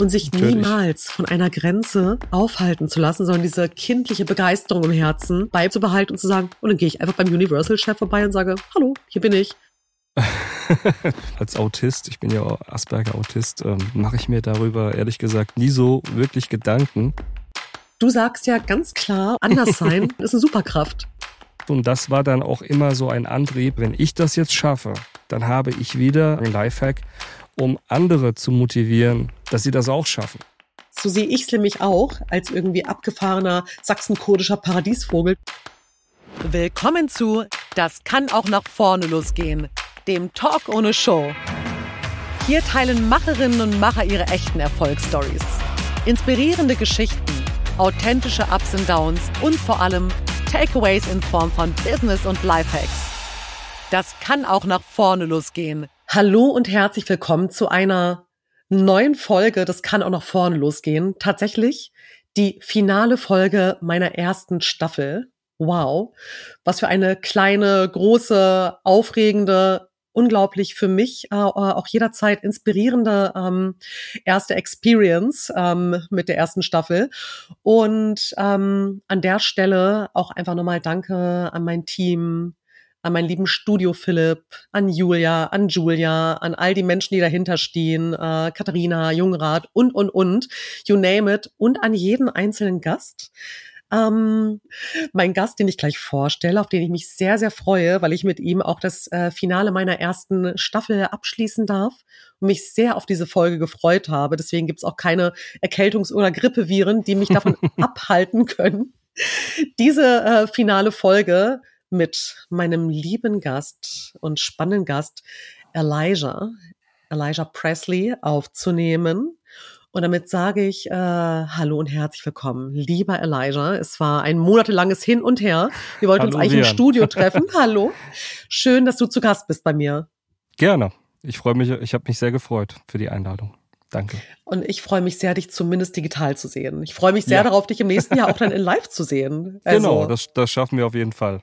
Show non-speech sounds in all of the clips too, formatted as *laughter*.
und sich Natürlich. niemals von einer Grenze aufhalten zu lassen, sondern diese kindliche Begeisterung im Herzen beizubehalten und zu sagen, und dann gehe ich einfach beim Universal-Chef vorbei und sage, hallo, hier bin ich. *laughs* Als Autist, ich bin ja Asperger-Autist, ähm, mache ich mir darüber ehrlich gesagt nie so wirklich Gedanken. Du sagst ja ganz klar, anders sein *laughs* ist eine Superkraft. Und das war dann auch immer so ein Antrieb, wenn ich das jetzt schaffe, dann habe ich wieder ein Lifehack, um andere zu motivieren, dass sie das auch schaffen. So sehe ich es nämlich auch als irgendwie abgefahrener sachsenkurdischer Paradiesvogel. Willkommen zu Das kann auch nach vorne losgehen, dem Talk ohne Show. Hier teilen Macherinnen und Macher ihre echten Erfolgsstories. Inspirierende Geschichten, authentische Ups und Downs und vor allem Takeaways in Form von Business und Lifehacks. Das kann auch nach vorne losgehen. Hallo und herzlich willkommen zu einer neuen Folge. Das kann auch nach vorne losgehen. Tatsächlich die finale Folge meiner ersten Staffel. Wow. Was für eine kleine, große, aufregende, unglaublich für mich äh, auch jederzeit inspirierende ähm, erste Experience ähm, mit der ersten Staffel. Und ähm, an der Stelle auch einfach nochmal Danke an mein Team, an meinen lieben Studio Philipp, an Julia, an Julia, an all die Menschen, die dahinter stehen, äh, Katharina, Jungrat und, und, und, you name it, und an jeden einzelnen Gast. Ähm, mein Gast, den ich gleich vorstelle, auf den ich mich sehr, sehr freue, weil ich mit ihm auch das äh, Finale meiner ersten Staffel abschließen darf und mich sehr auf diese Folge gefreut habe. Deswegen gibt's auch keine Erkältungs- oder Grippeviren, die mich davon *laughs* abhalten können, diese äh, finale Folge mit meinem lieben Gast und spannenden Gast Elijah, Elijah Presley aufzunehmen. Und damit sage ich äh, Hallo und herzlich willkommen, lieber Elijah. Es war ein monatelanges Hin und Her. Wir wollten Hallo, uns eigentlich Rian. im Studio *laughs* treffen. Hallo. Schön, dass du zu Gast bist bei mir. Gerne. Ich freue mich, ich habe mich sehr gefreut für die Einladung. Danke. Und ich freue mich sehr, dich zumindest digital zu sehen. Ich freue mich sehr ja. darauf, dich im nächsten Jahr auch dann in *laughs* Live zu sehen. Also, genau, das, das schaffen wir auf jeden Fall.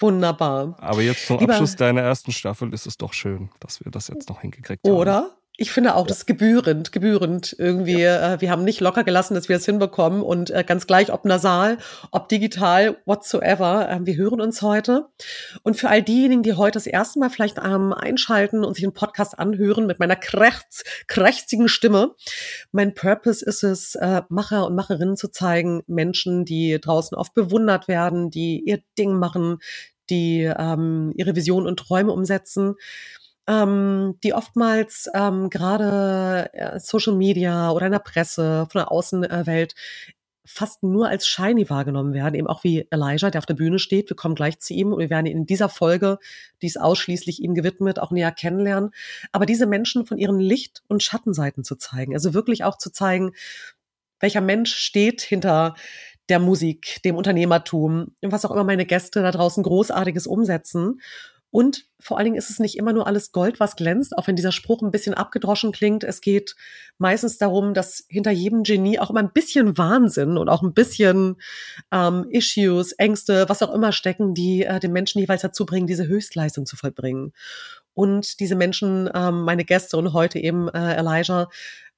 Wunderbar. Aber jetzt zum Lieber, Abschluss deiner ersten Staffel ist es doch schön, dass wir das jetzt noch hingekriegt haben. Oder? Ich finde auch, das ist gebührend, gebührend irgendwie. Ja. Äh, wir haben nicht locker gelassen, dass wir das hinbekommen und äh, ganz gleich, ob nasal, ob digital, whatsoever. Äh, wir hören uns heute. Und für all diejenigen, die heute das erste Mal vielleicht ähm, einschalten und sich einen Podcast anhören mit meiner krächz, krächzigen Stimme. Mein Purpose ist es, äh, Macher und Macherinnen zu zeigen, Menschen, die draußen oft bewundert werden, die ihr Ding machen, die ähm, ihre Visionen und Träume umsetzen ähm, die oftmals ähm, gerade äh, Social Media oder in der Presse, von der Außenwelt fast nur als shiny wahrgenommen werden, eben auch wie Elijah, der auf der Bühne steht. Wir kommen gleich zu ihm und wir werden ihn in dieser Folge, die ist ausschließlich ihm gewidmet, auch näher kennenlernen. Aber diese Menschen von ihren Licht- und Schattenseiten zu zeigen, also wirklich auch zu zeigen, welcher Mensch steht hinter der Musik, dem Unternehmertum, was auch immer meine Gäste da draußen großartiges umsetzen. Und vor allen Dingen ist es nicht immer nur alles Gold, was glänzt, auch wenn dieser Spruch ein bisschen abgedroschen klingt. Es geht meistens darum, dass hinter jedem Genie auch immer ein bisschen Wahnsinn und auch ein bisschen ähm, Issues, Ängste, was auch immer stecken, die äh, den Menschen jeweils dazu bringen, diese Höchstleistung zu vollbringen. Und diese Menschen, ähm, meine Gäste und heute eben äh, Elijah,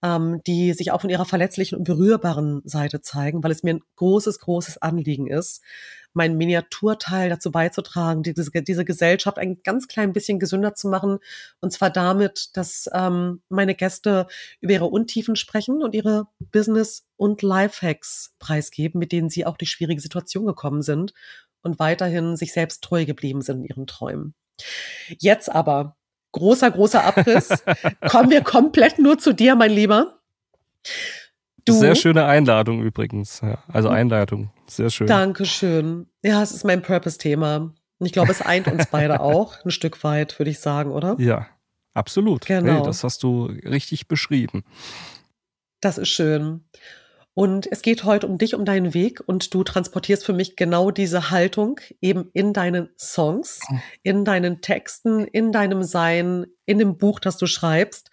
ähm, die sich auch von ihrer verletzlichen und berührbaren Seite zeigen, weil es mir ein großes, großes Anliegen ist, mein Miniaturteil dazu beizutragen, diese, diese Gesellschaft ein ganz klein bisschen gesünder zu machen. Und zwar damit, dass ähm, meine Gäste über ihre Untiefen sprechen und ihre Business- und Lifehacks preisgeben, mit denen sie auch durch schwierige Situationen gekommen sind und weiterhin sich selbst treu geblieben sind in ihren Träumen. Jetzt aber großer, großer Abriss. *laughs* Kommen wir komplett nur zu dir, mein Lieber. Du? Sehr schöne Einladung übrigens. Ja, also. Einleitung. Sehr schön. Dankeschön. Ja, es ist mein Purpose-Thema. Und ich glaube, es eint uns beide *laughs* auch ein Stück weit, würde ich sagen, oder? Ja, absolut. Genau. Hey, das hast du richtig beschrieben. Das ist schön. Und es geht heute um dich, um deinen Weg und du transportierst für mich genau diese Haltung eben in deinen Songs, hm. in deinen Texten, in deinem Sein, in dem Buch, das du schreibst.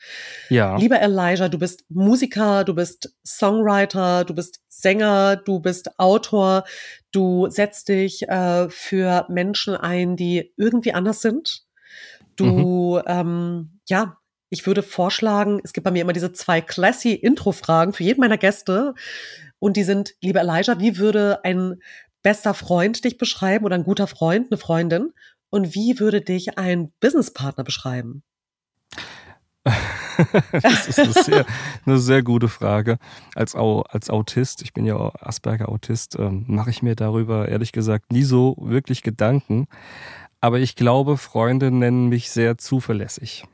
Ja. Lieber Elijah, du bist Musiker, du bist Songwriter, du bist Sänger, du bist Autor, du setzt dich äh, für Menschen ein, die irgendwie anders sind. Du, mhm. ähm, ja, ich würde vorschlagen, es gibt bei mir immer diese zwei classy Intro-Fragen für jeden meiner Gäste. Und die sind, lieber Elijah, wie würde ein bester Freund dich beschreiben oder ein guter Freund, eine Freundin? Und wie würde dich ein Businesspartner beschreiben? *laughs* das ist eine sehr, eine sehr, gute Frage. Als, als Autist, ich bin ja Asperger-Autist, ähm, mache ich mir darüber ehrlich gesagt nie so wirklich Gedanken. Aber ich glaube, Freunde nennen mich sehr zuverlässig.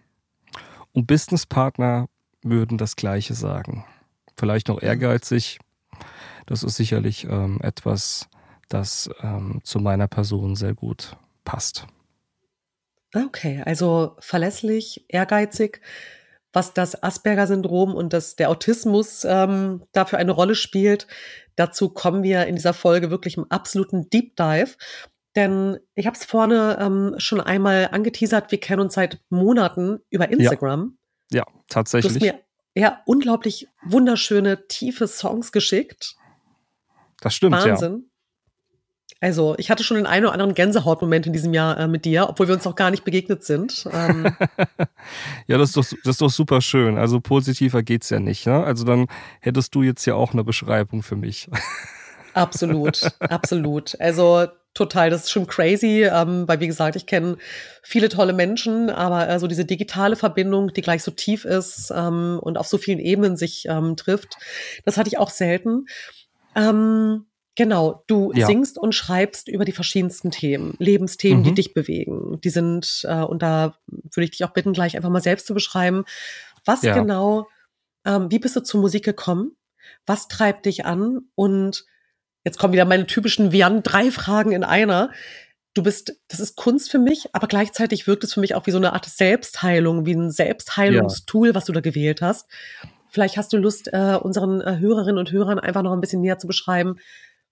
Und Businesspartner würden das Gleiche sagen. Vielleicht noch ehrgeizig. Das ist sicherlich ähm, etwas, das ähm, zu meiner Person sehr gut passt. Okay, also verlässlich, ehrgeizig, was das Asperger-Syndrom und das, der Autismus ähm, dafür eine Rolle spielt. Dazu kommen wir in dieser Folge wirklich im absoluten Deep Dive. Denn ich habe es vorne ähm, schon einmal angeteasert, wir kennen uns seit Monaten über Instagram. Ja, ja tatsächlich. Du hast mir ja unglaublich wunderschöne, tiefe Songs geschickt. Das stimmt, Wahnsinn. Also, ich hatte schon den einen oder anderen Gänsehautmoment in diesem Jahr äh, mit dir, obwohl wir uns noch gar nicht begegnet sind. Ähm. *laughs* ja, das ist, doch, das ist doch super schön. Also positiver geht's ja nicht. Ne? Also dann hättest du jetzt ja auch eine Beschreibung für mich. *laughs* absolut, absolut. Also total, das ist schon crazy, ähm, weil wie gesagt, ich kenne viele tolle Menschen, aber äh, so diese digitale Verbindung, die gleich so tief ist ähm, und auf so vielen Ebenen sich ähm, trifft, das hatte ich auch selten. Ähm, Genau, du ja. singst und schreibst über die verschiedensten Themen, Lebensthemen, mhm. die dich bewegen. Die sind, äh, und da würde ich dich auch bitten, gleich einfach mal selbst zu beschreiben, was ja. genau, ähm, wie bist du zur Musik gekommen? Was treibt dich an? Und jetzt kommen wieder meine typischen Vian drei Fragen in einer. Du bist, das ist Kunst für mich, aber gleichzeitig wirkt es für mich auch wie so eine Art Selbstheilung, wie ein Selbstheilungstool, ja. was du da gewählt hast. Vielleicht hast du Lust, äh, unseren äh, Hörerinnen und Hörern einfach noch ein bisschen näher zu beschreiben,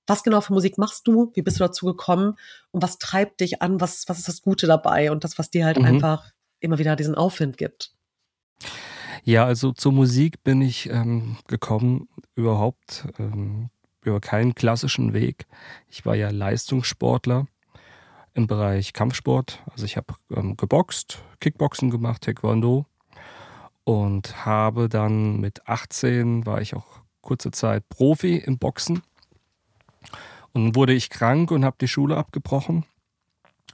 was genau für Musik machst du? Wie bist du dazu gekommen? Und was treibt dich an? Was, was ist das Gute dabei? Und das, was dir halt mhm. einfach immer wieder diesen Aufwind gibt? Ja, also zur Musik bin ich ähm, gekommen überhaupt ähm, über keinen klassischen Weg. Ich war ja Leistungssportler im Bereich Kampfsport. Also ich habe ähm, geboxt, Kickboxen gemacht, Taekwondo und habe dann mit 18 war ich auch kurze Zeit Profi im Boxen und dann wurde ich krank und habe die Schule abgebrochen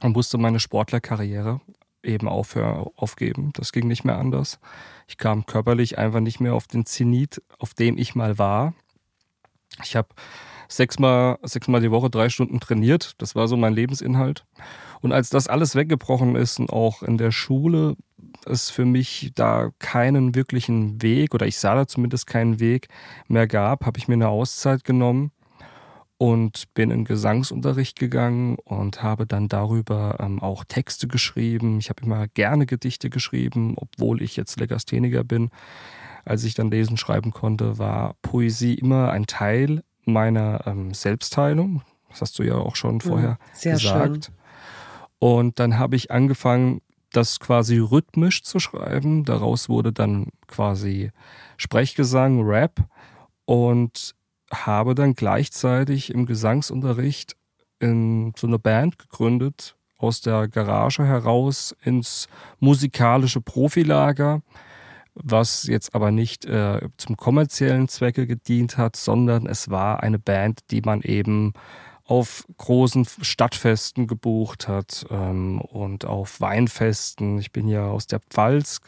und musste meine Sportlerkarriere eben aufhören, aufgeben. Das ging nicht mehr anders. Ich kam körperlich einfach nicht mehr auf den Zenit, auf dem ich mal war. Ich habe sechsmal, sechsmal die Woche drei Stunden trainiert. Das war so mein Lebensinhalt. Und als das alles weggebrochen ist und auch in der Schule es für mich da keinen wirklichen Weg oder ich sah da zumindest keinen Weg mehr gab, habe ich mir eine Auszeit genommen und bin in Gesangsunterricht gegangen und habe dann darüber ähm, auch Texte geschrieben. Ich habe immer gerne Gedichte geschrieben, obwohl ich jetzt Legastheniker bin. Als ich dann lesen, schreiben konnte, war Poesie immer ein Teil meiner ähm, Selbstheilung. Das hast du ja auch schon vorher Sehr gesagt. Schön. Und dann habe ich angefangen, das quasi rhythmisch zu schreiben. Daraus wurde dann quasi Sprechgesang, Rap. Und habe dann gleichzeitig im Gesangsunterricht in so eine Band gegründet, aus der Garage heraus ins musikalische Profilager, was jetzt aber nicht äh, zum kommerziellen Zwecke gedient hat, sondern es war eine Band, die man eben auf großen Stadtfesten gebucht hat ähm, und auf Weinfesten. Ich bin ja aus der Pfalz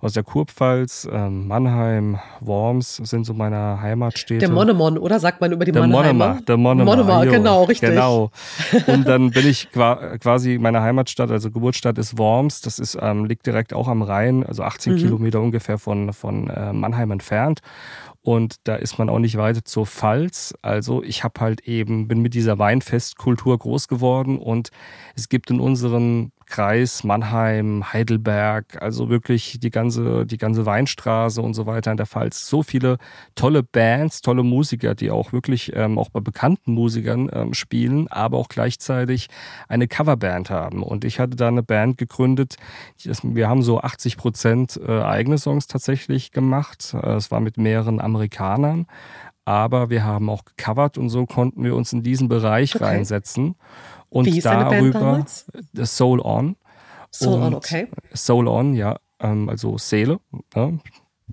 aus der Kurpfalz, ähm, Mannheim, Worms sind so meine Heimatstädte. Der Monemon, oder sagt man über die der Mannheimer? Der Monemar, Monemar genau, richtig. Genau. *laughs* Und dann bin ich quasi, meine Heimatstadt, also Geburtsstadt ist Worms, das ist, ähm, liegt direkt auch am Rhein, also 18 mhm. Kilometer ungefähr von, von äh, Mannheim entfernt und da ist man auch nicht weiter zur Pfalz. Also ich habe halt eben, bin mit dieser Weinfestkultur groß geworden und es gibt in unseren Kreis Mannheim, Heidelberg, also wirklich die ganze, die ganze Weinstraße und so weiter in der Pfalz. So viele tolle Bands, tolle Musiker, die auch wirklich ähm, auch bei bekannten Musikern ähm, spielen, aber auch gleichzeitig eine Coverband haben. Und ich hatte da eine Band gegründet. Wir haben so 80 Prozent äh, eigene Songs tatsächlich gemacht. Äh, es war mit mehreren Amerikanern. Aber wir haben auch gecovert und so konnten wir uns in diesen Bereich okay. reinsetzen. Und Wie darüber Soul On. Soul On, okay. Soul On, ja. ähm, also Seele. Ne?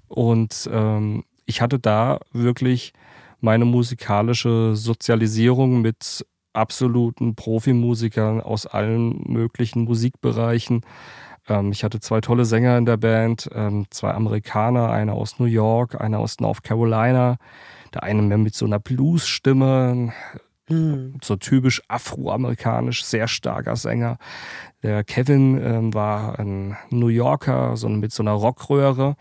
Und ähm, ich hatte da wirklich meine musikalische Sozialisierung mit absoluten Profimusikern aus allen möglichen Musikbereichen. Ähm, ich hatte zwei tolle Sänger in der Band, ähm, zwei Amerikaner, einer aus New York, einer aus North Carolina. Der eine mehr mit so einer Blues-Stimme, hm. so typisch afroamerikanisch, sehr starker Sänger. Der Kevin ähm, war ein New Yorker, so mit so einer Rockröhre,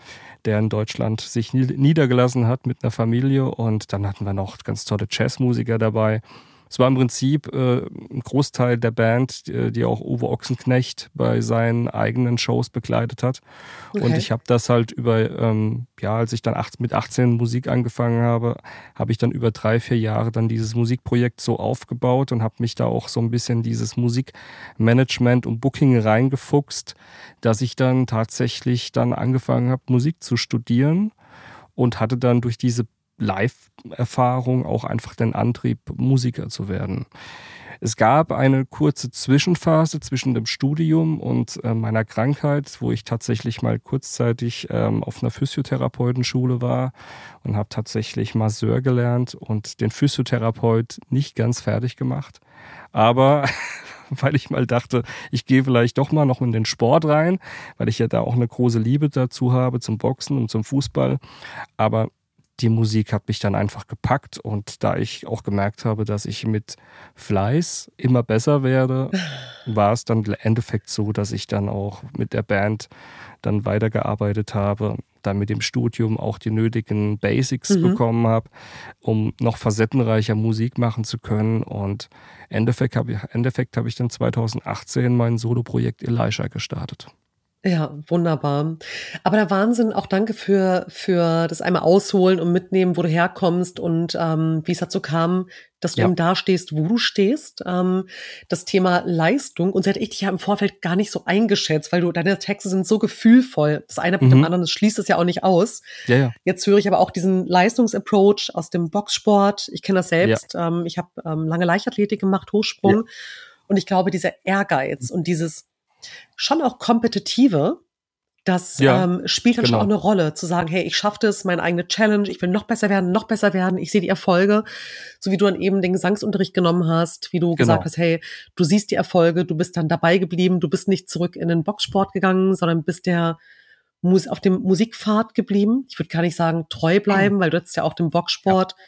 der in Deutschland sich niedergelassen hat mit einer Familie. Und dann hatten wir noch ganz tolle Jazzmusiker dabei. Es war im Prinzip äh, ein Großteil der Band, die, die, auch Uwe Ochsenknecht bei seinen eigenen Shows begleitet hat. Okay. Und ich habe das halt über, ähm, ja, als ich dann acht, mit 18 Musik angefangen habe, habe ich dann über drei, vier Jahre dann dieses Musikprojekt so aufgebaut und habe mich da auch so ein bisschen dieses Musikmanagement und Booking reingefuchst, dass ich dann tatsächlich dann angefangen habe, Musik zu studieren und hatte dann durch diese Live-Erfahrung auch einfach den Antrieb, Musiker zu werden. Es gab eine kurze Zwischenphase zwischen dem Studium und äh, meiner Krankheit, wo ich tatsächlich mal kurzzeitig ähm, auf einer Physiotherapeutenschule war und habe tatsächlich Masseur gelernt und den Physiotherapeut nicht ganz fertig gemacht. Aber *laughs* weil ich mal dachte, ich gehe vielleicht doch mal noch in den Sport rein, weil ich ja da auch eine große Liebe dazu habe zum Boxen und zum Fußball. Aber die Musik hat mich dann einfach gepackt und da ich auch gemerkt habe, dass ich mit Fleiß immer besser werde, *sighs* war es dann im Endeffekt so, dass ich dann auch mit der Band dann weitergearbeitet habe, dann mit dem Studium auch die nötigen Basics mhm. bekommen habe, um noch facettenreicher Musik machen zu können und im Endeffekt habe ich, Endeffekt hab ich dann 2018 mein Soloprojekt Elisha gestartet. Ja, wunderbar. Aber der Wahnsinn, auch danke für, für das einmal ausholen und mitnehmen, wo du herkommst und ähm, wie es dazu kam, dass du ja. eben da stehst, wo du stehst. Ähm, das Thema Leistung, und so hätte ich dich ja im Vorfeld gar nicht so eingeschätzt, weil du, deine Texte sind so gefühlvoll. Das eine mit mhm. dem anderen, das schließt es ja auch nicht aus. Ja, ja. Jetzt höre ich aber auch diesen Leistungsapproach aus dem Boxsport. Ich kenne das selbst. Ja. Ähm, ich habe ähm, lange Leichtathletik gemacht, Hochsprung. Und ich glaube, dieser Ehrgeiz und dieses schon auch kompetitive, das ja, ähm, spielt dann genau. schon auch eine Rolle, zu sagen, hey, ich schaffe das, meine eigene Challenge, ich will noch besser werden, noch besser werden, ich sehe die Erfolge, so wie du dann eben den Gesangsunterricht genommen hast, wie du genau. gesagt hast, hey, du siehst die Erfolge, du bist dann dabei geblieben, du bist nicht zurück in den Boxsport gegangen, sondern bist der Mus auf dem Musikpfad geblieben. Ich würde gar nicht sagen treu bleiben, weil du jetzt ja auch dem Boxsport ja.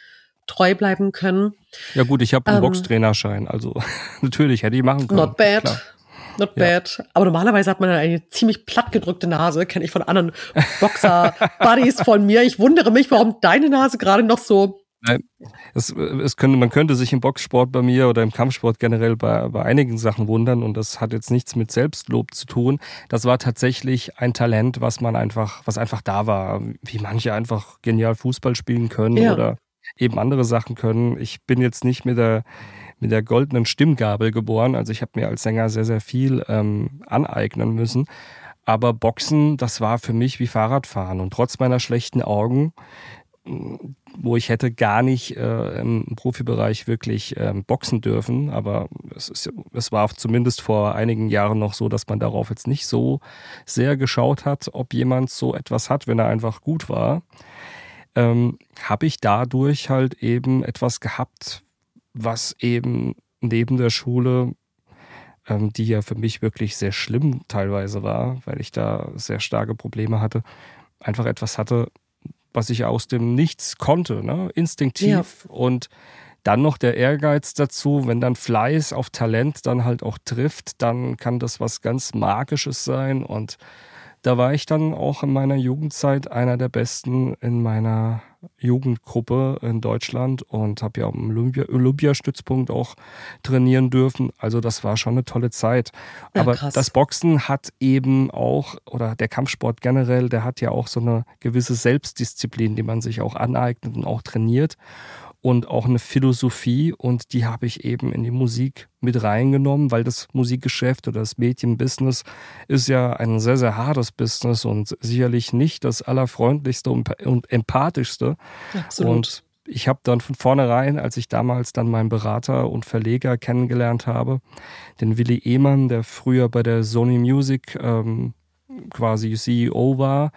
treu bleiben können. Ja gut, ich habe einen ähm, Boxtrainerschein, also *laughs* natürlich hätte ich machen können. Not bad. Klar. Not bad. Ja. Aber normalerweise hat man eine ziemlich plattgedrückte Nase, kenne ich von anderen Boxer-Buddies von mir. Ich wundere mich, warum deine Nase gerade noch so Nein, es, es könnte, man könnte sich im Boxsport bei mir oder im Kampfsport generell bei, bei einigen Sachen wundern und das hat jetzt nichts mit Selbstlob zu tun. Das war tatsächlich ein Talent, was man einfach, was einfach da war, wie manche einfach genial Fußball spielen können ja. oder eben andere Sachen können. Ich bin jetzt nicht mit der mit der goldenen Stimmgabel geboren. Also ich habe mir als Sänger sehr, sehr viel ähm, aneignen müssen. Aber Boxen, das war für mich wie Fahrradfahren. Und trotz meiner schlechten Augen, wo ich hätte gar nicht äh, im Profibereich wirklich ähm, boxen dürfen, aber es, ist, es war zumindest vor einigen Jahren noch so, dass man darauf jetzt nicht so sehr geschaut hat, ob jemand so etwas hat, wenn er einfach gut war. Ähm, habe ich dadurch halt eben etwas gehabt, was eben neben der Schule, ähm, die ja für mich wirklich sehr schlimm teilweise war, weil ich da sehr starke Probleme hatte, einfach etwas hatte, was ich aus dem Nichts konnte, ne? instinktiv. Ja. Und dann noch der Ehrgeiz dazu, wenn dann Fleiß auf Talent dann halt auch trifft, dann kann das was ganz Magisches sein. Und da war ich dann auch in meiner Jugendzeit einer der Besten in meiner Jugendgruppe in Deutschland und habe ja am Olympia Olympiastützpunkt auch trainieren dürfen. Also das war schon eine tolle Zeit. Ja, Aber krass. das Boxen hat eben auch, oder der Kampfsport generell, der hat ja auch so eine gewisse Selbstdisziplin, die man sich auch aneignet und auch trainiert und auch eine Philosophie und die habe ich eben in die Musik mit reingenommen, weil das Musikgeschäft oder das Medienbusiness ist ja ein sehr, sehr hartes Business und sicherlich nicht das allerfreundlichste und empathischste. Absolut. Und ich habe dann von vornherein, als ich damals dann meinen Berater und Verleger kennengelernt habe, den Willi Ehmann, der früher bei der Sony Music ähm, quasi CEO war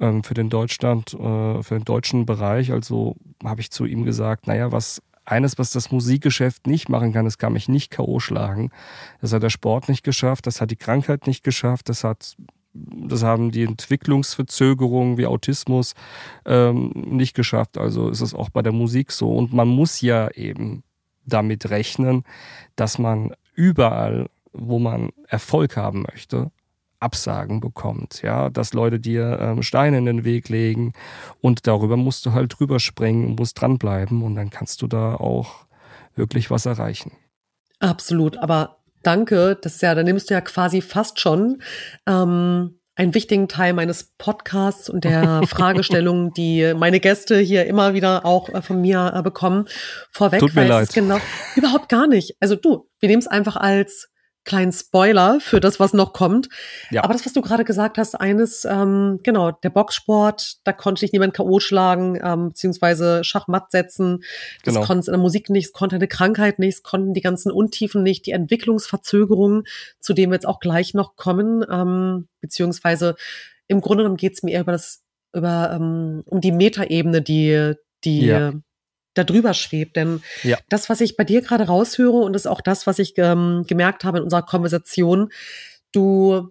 ähm, für den Deutschland, äh, für den deutschen Bereich. Also habe ich zu ihm gesagt, naja, was eines, was das Musikgeschäft nicht machen kann, es kann mich nicht K.O. schlagen. Das hat der Sport nicht geschafft, das hat die Krankheit nicht geschafft, das hat das haben die Entwicklungsverzögerungen wie Autismus ähm, nicht geschafft. Also ist es auch bei der Musik so. Und man muss ja eben damit rechnen, dass man überall, wo man Erfolg haben möchte, Absagen bekommt, ja, dass Leute dir ähm, Steine in den Weg legen und darüber musst du halt drüber springen und musst dranbleiben und dann kannst du da auch wirklich was erreichen. Absolut, aber danke, das ist ja, da nimmst du ja quasi fast schon ähm, einen wichtigen Teil meines Podcasts und der *laughs* Fragestellungen, die meine Gäste hier immer wieder auch äh, von mir äh, bekommen, vorweg. Tut mir leid. Genau, überhaupt gar nicht. Also du, wir nehmen es einfach als kleinen Spoiler für das, was noch kommt. Ja. Aber das, was du gerade gesagt hast, eines, ähm, genau, der Boxsport, da konnte ich niemand K.O. schlagen, ähm, beziehungsweise Schachmatt setzen. Das genau. konnte es in der Musik nicht, es konnte eine Krankheit nicht, es konnten die ganzen Untiefen nicht, die Entwicklungsverzögerungen, zu denen wir jetzt auch gleich noch kommen, ähm, beziehungsweise im Grunde genommen geht es mir eher über das, über, ähm, um die Metaebene, die, die, ja da drüber schwebt. Denn ja. das, was ich bei dir gerade raushöre und ist auch das, was ich ähm, gemerkt habe in unserer Konversation, du,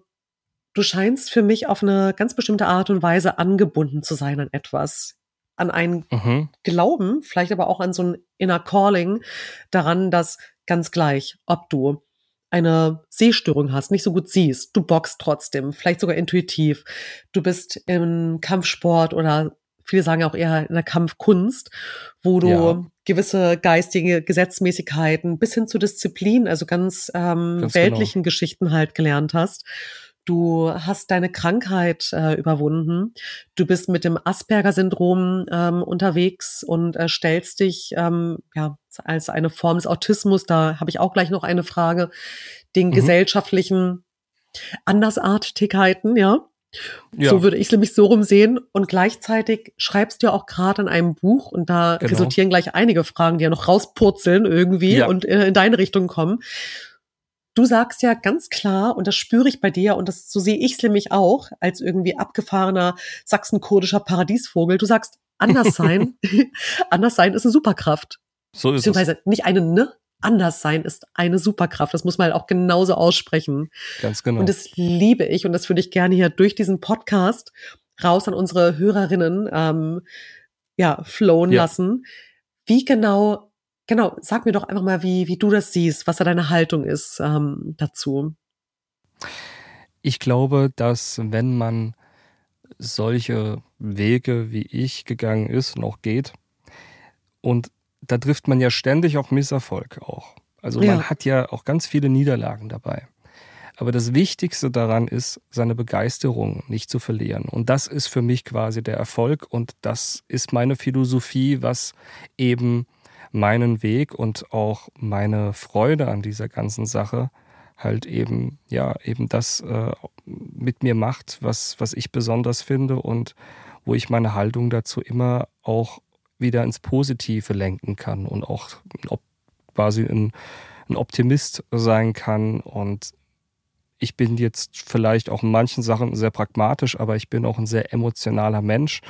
du scheinst für mich auf eine ganz bestimmte Art und Weise angebunden zu sein an etwas. An einen mhm. Glauben, vielleicht aber auch an so ein Inner Calling daran, dass ganz gleich, ob du eine Sehstörung hast, nicht so gut siehst, du boxst trotzdem, vielleicht sogar intuitiv, du bist im Kampfsport oder viele sagen auch eher in der Kampfkunst, wo du ja. gewisse geistige Gesetzmäßigkeiten bis hin zu Disziplin, also ganz, ähm, ganz weltlichen genau. Geschichten halt gelernt hast. Du hast deine Krankheit äh, überwunden. Du bist mit dem Asperger-Syndrom ähm, unterwegs und äh, stellst dich ähm, ja als eine Form des Autismus. Da habe ich auch gleich noch eine Frage. Den mhm. gesellschaftlichen Andersartigkeiten, ja. Ja. So würde ich es nämlich so rumsehen. Und gleichzeitig schreibst du ja auch gerade an einem Buch und da genau. resultieren gleich einige Fragen, die ja noch rauspurzeln irgendwie ja. und in, in deine Richtung kommen. Du sagst ja ganz klar, und das spüre ich bei dir, und das so sehe ich es nämlich auch, als irgendwie abgefahrener sachsenkurdischer Paradiesvogel. Du sagst, anders sein, *laughs* *laughs* anders sein ist eine Superkraft. So ist Beziehungsweise es. nicht eine ne, anders sein ist eine Superkraft. Das muss man halt auch genauso aussprechen. Ganz genau. Und das liebe ich und das würde ich gerne hier durch diesen Podcast raus an unsere Hörerinnen ähm, ja, flowen ja. lassen. Wie genau, genau, sag mir doch einfach mal, wie, wie du das siehst, was da deine Haltung ist ähm, dazu. Ich glaube, dass wenn man solche Wege wie ich gegangen ist und auch geht und da trifft man ja ständig auf Misserfolg auch. Also ja. man hat ja auch ganz viele Niederlagen dabei. Aber das Wichtigste daran ist, seine Begeisterung nicht zu verlieren. Und das ist für mich quasi der Erfolg und das ist meine Philosophie, was eben meinen Weg und auch meine Freude an dieser ganzen Sache halt eben, ja, eben das äh, mit mir macht, was, was ich besonders finde und wo ich meine Haltung dazu immer auch wieder ins Positive lenken kann und auch quasi ein, ein Optimist sein kann. Und ich bin jetzt vielleicht auch in manchen Sachen sehr pragmatisch, aber ich bin auch ein sehr emotionaler Mensch.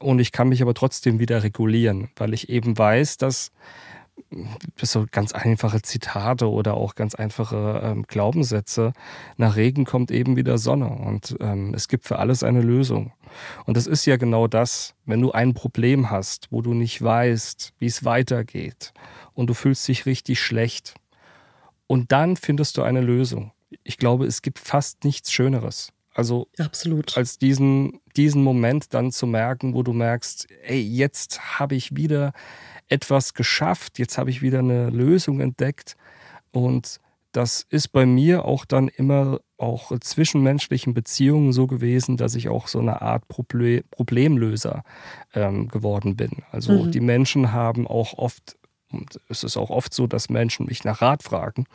Und ich kann mich aber trotzdem wieder regulieren, weil ich eben weiß, dass so ganz einfache Zitate oder auch ganz einfache ähm, Glaubenssätze. Nach Regen kommt eben wieder Sonne und ähm, es gibt für alles eine Lösung. Und das ist ja genau das, wenn du ein Problem hast, wo du nicht weißt, wie es weitergeht und du fühlst dich richtig schlecht und dann findest du eine Lösung. Ich glaube, es gibt fast nichts Schöneres. Also Absolut. als diesen, diesen Moment dann zu merken, wo du merkst, ey, jetzt habe ich wieder etwas geschafft, jetzt habe ich wieder eine Lösung entdeckt und das ist bei mir auch dann immer auch zwischenmenschlichen Beziehungen so gewesen, dass ich auch so eine Art Proble Problemlöser ähm, geworden bin. Also mhm. die Menschen haben auch oft, und es ist auch oft so, dass Menschen mich nach Rat fragen,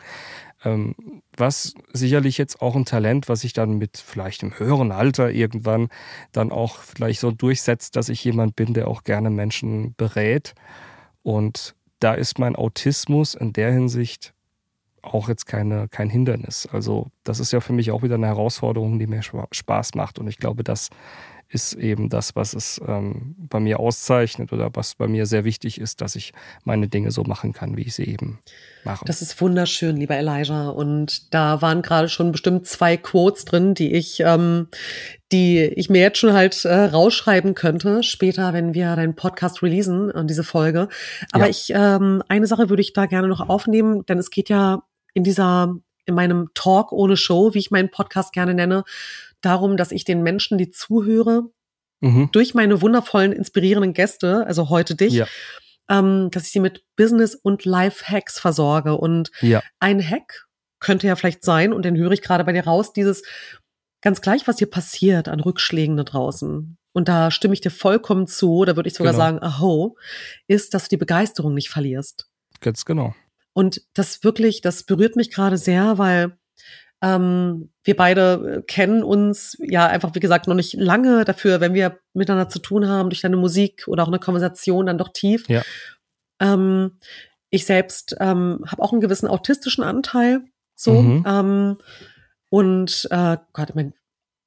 was sicherlich jetzt auch ein Talent, was sich dann mit vielleicht im höheren Alter irgendwann dann auch vielleicht so durchsetzt, dass ich jemand bin, der auch gerne Menschen berät und da ist mein Autismus in der Hinsicht auch jetzt keine, kein Hindernis. Also das ist ja für mich auch wieder eine Herausforderung, die mir Spaß macht. Und ich glaube, das ist eben das, was es ähm, bei mir auszeichnet oder was bei mir sehr wichtig ist, dass ich meine Dinge so machen kann, wie ich sie eben mache. Das ist wunderschön, lieber Elijah. Und da waren gerade schon bestimmt zwei Quotes drin, die ich, ähm, die ich mir jetzt schon halt äh, rausschreiben könnte, später, wenn wir deinen Podcast releasen und diese Folge. Aber ja. ich, ähm, eine Sache würde ich da gerne noch aufnehmen, denn es geht ja in dieser in meinem Talk ohne Show, wie ich meinen Podcast gerne nenne, darum, dass ich den Menschen, die zuhöre, mhm. durch meine wundervollen, inspirierenden Gäste, also heute dich, ja. ähm, dass ich sie mit Business- und Life-Hacks versorge. Und ja. ein Hack könnte ja vielleicht sein, und den höre ich gerade bei dir raus, dieses ganz gleich, was dir passiert an Rückschlägen da draußen. Und da stimme ich dir vollkommen zu, da würde ich sogar genau. sagen, aho, ist, dass du die Begeisterung nicht verlierst. Ganz genau. Und das wirklich, das berührt mich gerade sehr, weil ähm, wir beide äh, kennen uns ja einfach, wie gesagt, noch nicht lange dafür, wenn wir miteinander zu tun haben, durch deine Musik oder auch eine Konversation dann doch tief. Ja. Ähm, ich selbst ähm, habe auch einen gewissen autistischen Anteil. So. Mhm. Ähm, und äh, Gott, ich mein,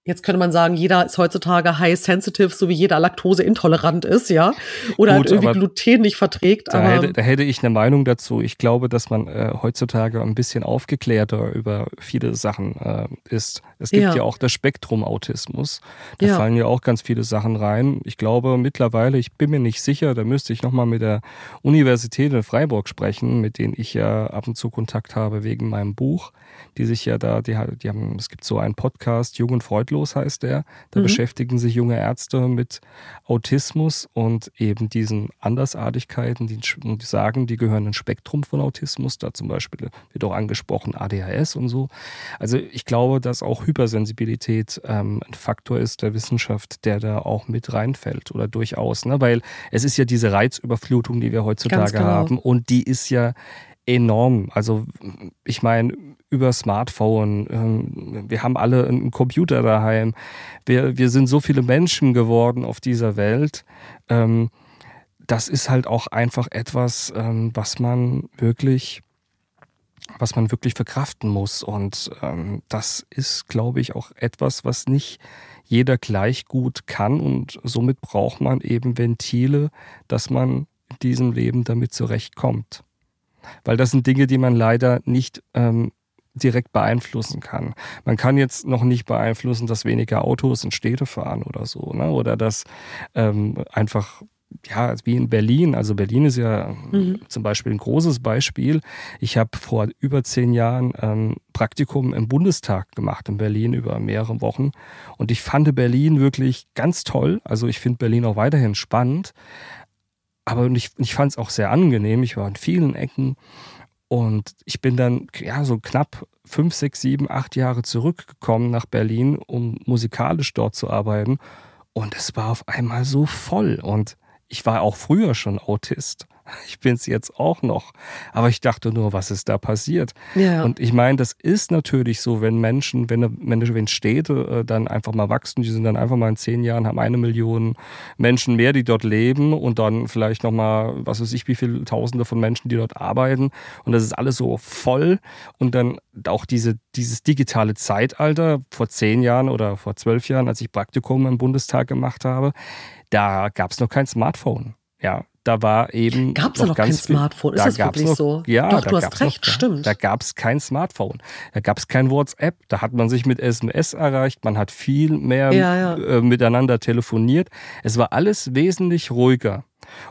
Jetzt könnte man sagen, jeder ist heutzutage high sensitive, so wie jeder Laktose intolerant ist, ja. Oder Gut, halt irgendwie Gluten nicht verträgt. Da, hätte, da hätte ich eine Meinung dazu. Ich glaube, dass man äh, heutzutage ein bisschen aufgeklärter über viele Sachen äh, ist. Es gibt ja. ja auch das Spektrum Autismus. Da ja. fallen ja auch ganz viele Sachen rein. Ich glaube mittlerweile, ich bin mir nicht sicher, da müsste ich nochmal mit der Universität in Freiburg sprechen, mit denen ich ja ab und zu Kontakt habe wegen meinem Buch die sich ja da, die, die haben, es gibt so einen Podcast, Jung und Freudlos heißt der. Da mhm. beschäftigen sich junge Ärzte mit Autismus und eben diesen Andersartigkeiten, die, die sagen, die gehören ins Spektrum von Autismus. Da zum Beispiel wird auch angesprochen ADHS und so. Also ich glaube, dass auch Hypersensibilität ähm, ein Faktor ist der Wissenschaft, der da auch mit reinfällt oder durchaus, ne? weil es ist ja diese Reizüberflutung, die wir heutzutage genau. haben und die ist ja enorm. Also ich meine, über Smartphone, ähm, wir haben alle einen Computer daheim, wir, wir sind so viele Menschen geworden auf dieser Welt. Ähm, das ist halt auch einfach etwas, ähm, was man wirklich was man wirklich verkraften muss. Und das ist, glaube ich, auch etwas, was nicht jeder gleich gut kann. Und somit braucht man eben Ventile, dass man in diesem Leben damit zurechtkommt. Weil das sind Dinge, die man leider nicht ähm, direkt beeinflussen kann. Man kann jetzt noch nicht beeinflussen, dass weniger Autos in Städte fahren oder so, ne? oder dass ähm, einfach ja, wie in Berlin. Also Berlin ist ja mhm. zum Beispiel ein großes Beispiel. Ich habe vor über zehn Jahren ähm, Praktikum im Bundestag gemacht in Berlin über mehrere Wochen. Und ich fand Berlin wirklich ganz toll. Also ich finde Berlin auch weiterhin spannend. Aber ich, ich fand es auch sehr angenehm. Ich war in vielen Ecken und ich bin dann ja so knapp fünf, sechs, sieben, acht Jahre zurückgekommen nach Berlin, um musikalisch dort zu arbeiten. Und es war auf einmal so voll. Und ich war auch früher schon Autist. *laughs* Ich bin es jetzt auch noch. Aber ich dachte nur, was ist da passiert? Ja. Und ich meine, das ist natürlich so, wenn Menschen, wenn, wenn, wenn Städte äh, dann einfach mal wachsen, die sind dann einfach mal in zehn Jahren, haben eine Million Menschen mehr, die dort leben und dann vielleicht nochmal, was weiß ich, wie viele Tausende von Menschen, die dort arbeiten. Und das ist alles so voll. Und dann auch diese, dieses digitale Zeitalter vor zehn Jahren oder vor zwölf Jahren, als ich Praktikum im Bundestag gemacht habe, da gab es noch kein Smartphone. Ja, da war eben. Gab es noch, noch kein Smartphone? Ist das wirklich noch, so? Ja, Doch, du hast recht, noch, stimmt. Da gab es kein Smartphone. Da gab es kein WhatsApp. Da hat man sich mit SMS erreicht. Man hat viel mehr ja, ja. Äh, miteinander telefoniert. Es war alles wesentlich ruhiger.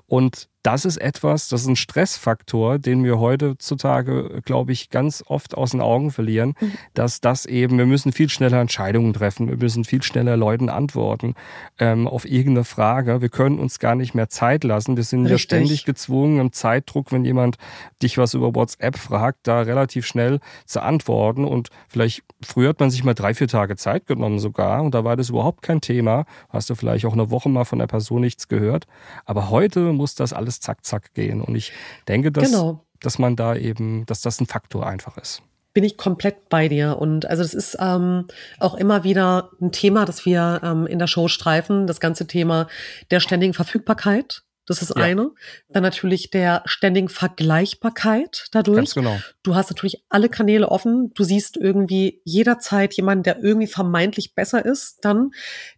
Und das ist etwas, das ist ein Stressfaktor, den wir heutzutage, glaube ich, ganz oft aus den Augen verlieren, mhm. dass das eben, wir müssen viel schneller Entscheidungen treffen, wir müssen viel schneller Leuten antworten ähm, auf irgendeine Frage. Wir können uns gar nicht mehr Zeit lassen. Wir sind ja ständig gezwungen, im Zeitdruck, wenn jemand dich was über WhatsApp fragt, da relativ schnell zu antworten. Und vielleicht früher hat man sich mal drei, vier Tage Zeit genommen sogar und da war das überhaupt kein Thema. Hast du vielleicht auch eine Woche mal von der Person nichts gehört. Aber heute muss das alles alles zack, zack gehen. Und ich denke, dass, genau. dass man da eben, dass das ein Faktor einfach ist bin ich komplett bei dir. Und also das ist ähm, auch immer wieder ein Thema, das wir ähm, in der Show streifen, das ganze Thema der ständigen Verfügbarkeit. Das ist ja. eine. Dann natürlich der ständigen Vergleichbarkeit dadurch. Ganz genau. Du hast natürlich alle Kanäle offen. Du siehst irgendwie jederzeit jemanden, der irgendwie vermeintlich besser ist. Dann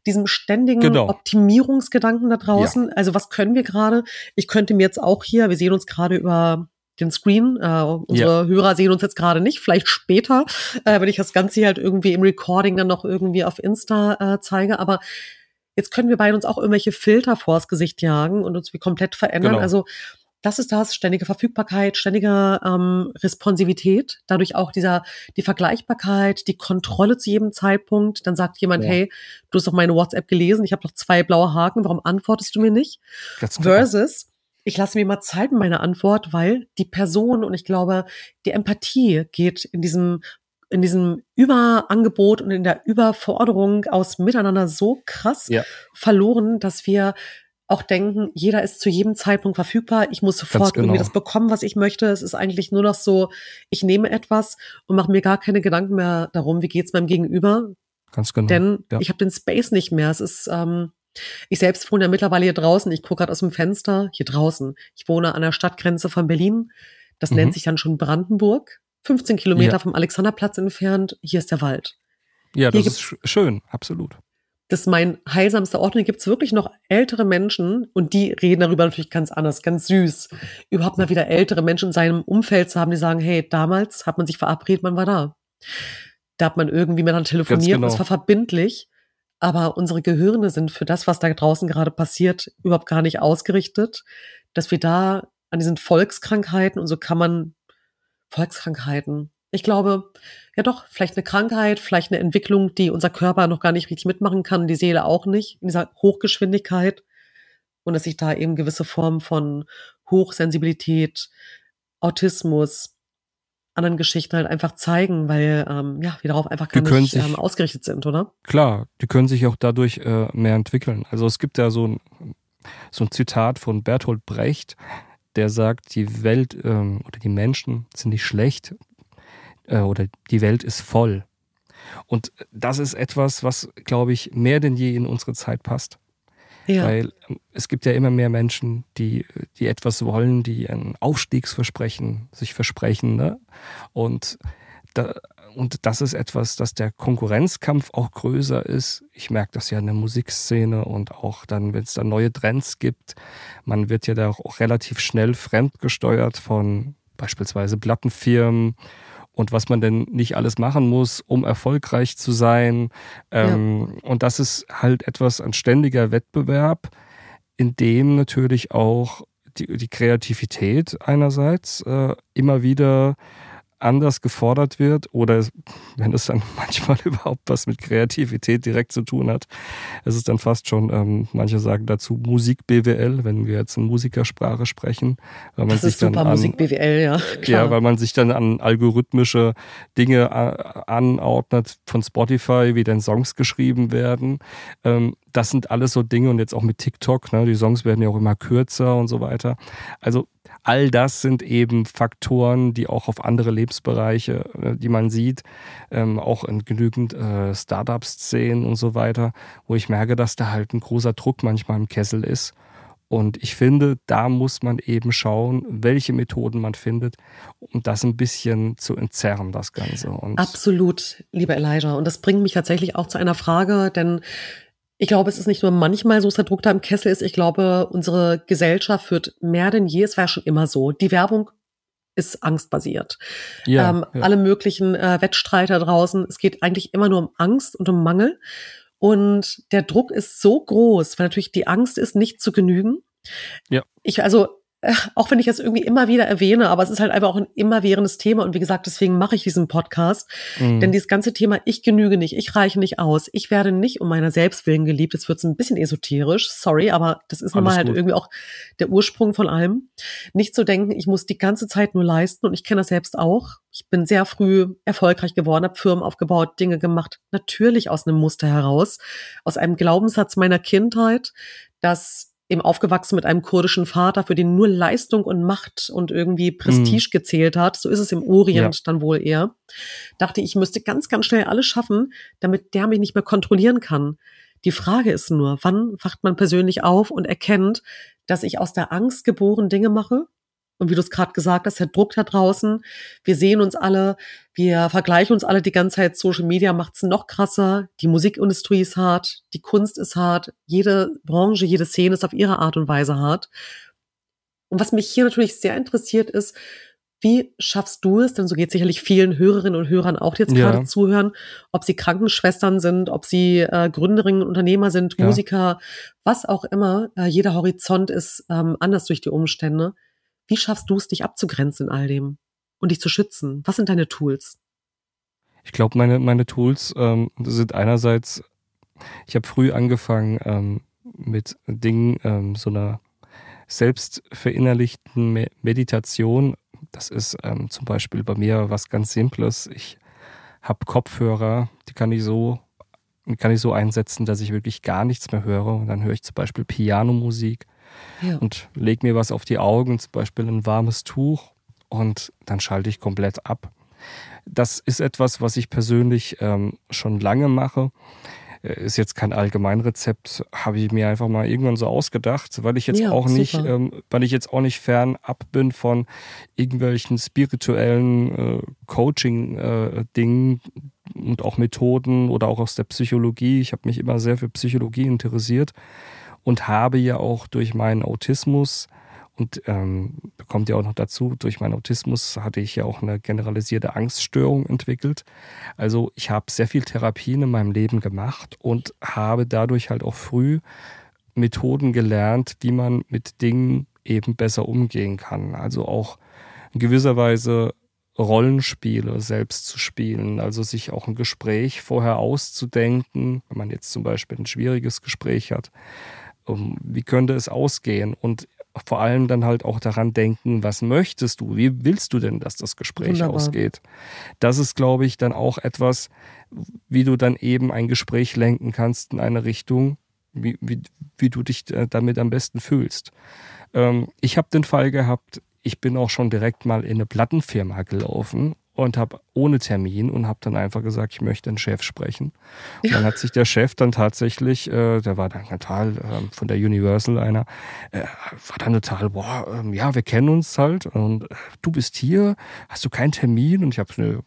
diesem ständigen genau. Optimierungsgedanken da draußen. Ja. Also was können wir gerade? Ich könnte mir jetzt auch hier, wir sehen uns gerade über den Screen. Äh, unsere ja. Hörer sehen uns jetzt gerade nicht, vielleicht später, äh, wenn ich das Ganze halt irgendwie im Recording dann noch irgendwie auf Insta äh, zeige. Aber jetzt können wir beide uns auch irgendwelche Filter vors Gesicht jagen und uns wie komplett verändern. Genau. Also das ist das, ständige Verfügbarkeit, ständige ähm, Responsivität, dadurch auch dieser, die Vergleichbarkeit, die Kontrolle zu jedem Zeitpunkt. Dann sagt jemand, ja. hey, du hast doch meine WhatsApp gelesen, ich habe doch zwei blaue Haken, warum antwortest du mir nicht? Versus, ich lasse mir mal Zeit mit meiner Antwort, weil die Person und ich glaube, die Empathie geht in diesem in diesem Überangebot und in der Überforderung aus Miteinander so krass ja. verloren, dass wir auch denken, jeder ist zu jedem Zeitpunkt verfügbar. Ich muss sofort genau. irgendwie das bekommen, was ich möchte. Es ist eigentlich nur noch so, ich nehme etwas und mache mir gar keine Gedanken mehr darum, wie geht's meinem Gegenüber. Ganz genau. Denn ja. ich habe den Space nicht mehr. Es ist, ähm, ich selbst wohne ja mittlerweile hier draußen. Ich gucke gerade aus dem Fenster hier draußen. Ich wohne an der Stadtgrenze von Berlin. Das mhm. nennt sich dann schon Brandenburg. 15 Kilometer ja. vom Alexanderplatz entfernt, hier ist der Wald. Ja, das ist schön, absolut. Das ist mein heilsamster Ort. Und hier gibt es wirklich noch ältere Menschen und die reden darüber natürlich ganz anders, ganz süß. Überhaupt mal wieder ältere Menschen in seinem Umfeld zu haben, die sagen, hey, damals hat man sich verabredet, man war da. Da hat man irgendwie miteinander telefoniert, genau. das war verbindlich. Aber unsere Gehirne sind für das, was da draußen gerade passiert, überhaupt gar nicht ausgerichtet, dass wir da an diesen Volkskrankheiten, und so kann man Volkskrankheiten. Ich glaube, ja doch, vielleicht eine Krankheit, vielleicht eine Entwicklung, die unser Körper noch gar nicht richtig mitmachen kann, die Seele auch nicht, in dieser Hochgeschwindigkeit. Und dass sich da eben gewisse Formen von Hochsensibilität, Autismus, anderen Geschichten halt einfach zeigen, weil ähm, ja, wir darauf einfach gar nicht sich, ähm, ausgerichtet sind, oder? Klar, die können sich auch dadurch äh, mehr entwickeln. Also es gibt ja so ein, so ein Zitat von Bertolt Brecht, der sagt, die Welt ähm, oder die Menschen sind nicht schlecht äh, oder die Welt ist voll. Und das ist etwas, was, glaube ich, mehr denn je in unsere Zeit passt. Ja. Weil ähm, es gibt ja immer mehr Menschen, die, die etwas wollen, die ein Aufstiegsversprechen sich versprechen. Ne? Und da, und das ist etwas, dass der Konkurrenzkampf auch größer ist. Ich merke das ja in der Musikszene und auch dann, wenn es da neue Trends gibt. Man wird ja da auch relativ schnell fremdgesteuert von beispielsweise Plattenfirmen und was man denn nicht alles machen muss, um erfolgreich zu sein. Ähm, ja. Und das ist halt etwas, ein ständiger Wettbewerb, in dem natürlich auch die, die Kreativität einerseits äh, immer wieder anders gefordert wird oder wenn es dann *laughs* manchmal überhaupt was mit Kreativität direkt zu tun hat, es ist dann fast schon, ähm, manche sagen dazu Musik-BWL, wenn wir jetzt in Musikersprache sprechen. Weil man das sich ist super Musik-BWL, ja. Klar. Ja, weil man sich dann an algorithmische Dinge anordnet von Spotify, wie denn Songs geschrieben werden. Ähm, das sind alles so Dinge und jetzt auch mit TikTok, ne, die Songs werden ja auch immer kürzer und so weiter. Also all das sind eben Faktoren, die auch auf andere Lebensbereiche, äh, die man sieht, ähm, auch in genügend äh, Startup-Szenen und so weiter, wo ich merke, dass da halt ein großer Druck manchmal im Kessel ist. Und ich finde, da muss man eben schauen, welche Methoden man findet, um das ein bisschen zu entzerren, das Ganze. Und Absolut, lieber Elijah. Und das bringt mich tatsächlich auch zu einer Frage, denn ich glaube, es ist nicht nur manchmal so, dass der Druck da im Kessel ist. Ich glaube, unsere Gesellschaft wird mehr denn je, es war schon immer so. Die Werbung ist angstbasiert. Ja, ähm, ja. Alle möglichen äh, Wettstreiter draußen, es geht eigentlich immer nur um Angst und um Mangel. Und der Druck ist so groß, weil natürlich die Angst ist, nicht zu genügen. Ja. Ich, also *laughs* auch wenn ich das irgendwie immer wieder erwähne, aber es ist halt einfach auch ein immerwährendes Thema und wie gesagt, deswegen mache ich diesen Podcast. Mhm. Denn dieses ganze Thema, ich genüge nicht, ich reiche nicht aus, ich werde nicht um meiner Selbstwillen geliebt, jetzt wird es ein bisschen esoterisch, sorry, aber das ist nun mal halt irgendwie auch der Ursprung von allem. Nicht zu denken, ich muss die ganze Zeit nur leisten und ich kenne das selbst auch. Ich bin sehr früh erfolgreich geworden, habe Firmen aufgebaut, Dinge gemacht, natürlich aus einem Muster heraus, aus einem Glaubenssatz meiner Kindheit, dass eben aufgewachsen mit einem kurdischen Vater, für den nur Leistung und Macht und irgendwie Prestige mhm. gezählt hat. So ist es im Orient ja. dann wohl eher. Dachte ich, müsste ganz, ganz schnell alles schaffen, damit der mich nicht mehr kontrollieren kann. Die Frage ist nur, wann wacht man persönlich auf und erkennt, dass ich aus der Angst geboren Dinge mache? Und wie du es gerade gesagt hast, der Druck da draußen, wir sehen uns alle, wir vergleichen uns alle die ganze Zeit, Social Media macht's noch krasser, die Musikindustrie ist hart, die Kunst ist hart, jede Branche, jede Szene ist auf ihre Art und Weise hart. Und was mich hier natürlich sehr interessiert ist, wie schaffst du es, denn so geht sicherlich vielen Hörerinnen und Hörern auch, die jetzt ja. gerade zuhören, ob sie Krankenschwestern sind, ob sie äh, Gründerinnen, Unternehmer sind, ja. Musiker, was auch immer. Äh, jeder Horizont ist ähm, anders durch die Umstände. Wie schaffst du es, dich abzugrenzen in all dem und dich zu schützen? Was sind deine Tools? Ich glaube, meine, meine Tools ähm, sind einerseits, ich habe früh angefangen ähm, mit Dingen, ähm, so einer selbst verinnerlichten Meditation. Das ist ähm, zum Beispiel bei mir was ganz Simples. Ich habe Kopfhörer, die kann ich so kann ich so einsetzen, dass ich wirklich gar nichts mehr höre. Und dann höre ich zum Beispiel Pianomusik ja. und lege mir was auf die Augen, zum Beispiel ein warmes Tuch und dann schalte ich komplett ab. Das ist etwas, was ich persönlich ähm, schon lange mache. Äh, ist jetzt kein Allgemeinrezept, habe ich mir einfach mal irgendwann so ausgedacht, weil ich jetzt ja, auch nicht, ähm, weil ich jetzt auch nicht fernab bin von irgendwelchen spirituellen äh, Coaching-Dingen äh, und auch Methoden oder auch aus der Psychologie. Ich habe mich immer sehr für Psychologie interessiert und habe ja auch durch meinen Autismus und ähm, kommt ja auch noch dazu, durch meinen Autismus hatte ich ja auch eine generalisierte Angststörung entwickelt. Also ich habe sehr viel Therapien in meinem Leben gemacht und habe dadurch halt auch früh Methoden gelernt, wie man mit Dingen eben besser umgehen kann. Also auch in gewisser Weise Rollenspiele selbst zu spielen, also sich auch ein Gespräch vorher auszudenken, wenn man jetzt zum Beispiel ein schwieriges Gespräch hat, wie könnte es ausgehen und vor allem dann halt auch daran denken, was möchtest du? Wie willst du denn, dass das Gespräch Wunderbar. ausgeht? Das ist, glaube ich, dann auch etwas, wie du dann eben ein Gespräch lenken kannst in eine Richtung, wie, wie, wie du dich äh, damit am besten fühlst. Ähm, ich habe den Fall gehabt, ich bin auch schon direkt mal in eine Plattenfirma gelaufen und habe ohne Termin und habe dann einfach gesagt, ich möchte den Chef sprechen. Und dann hat sich der Chef dann tatsächlich, äh, der war dann total äh, von der Universal einer, äh, war dann total, boah, äh, ja, wir kennen uns halt und äh, du bist hier, hast du keinen Termin? Und ich habe ne,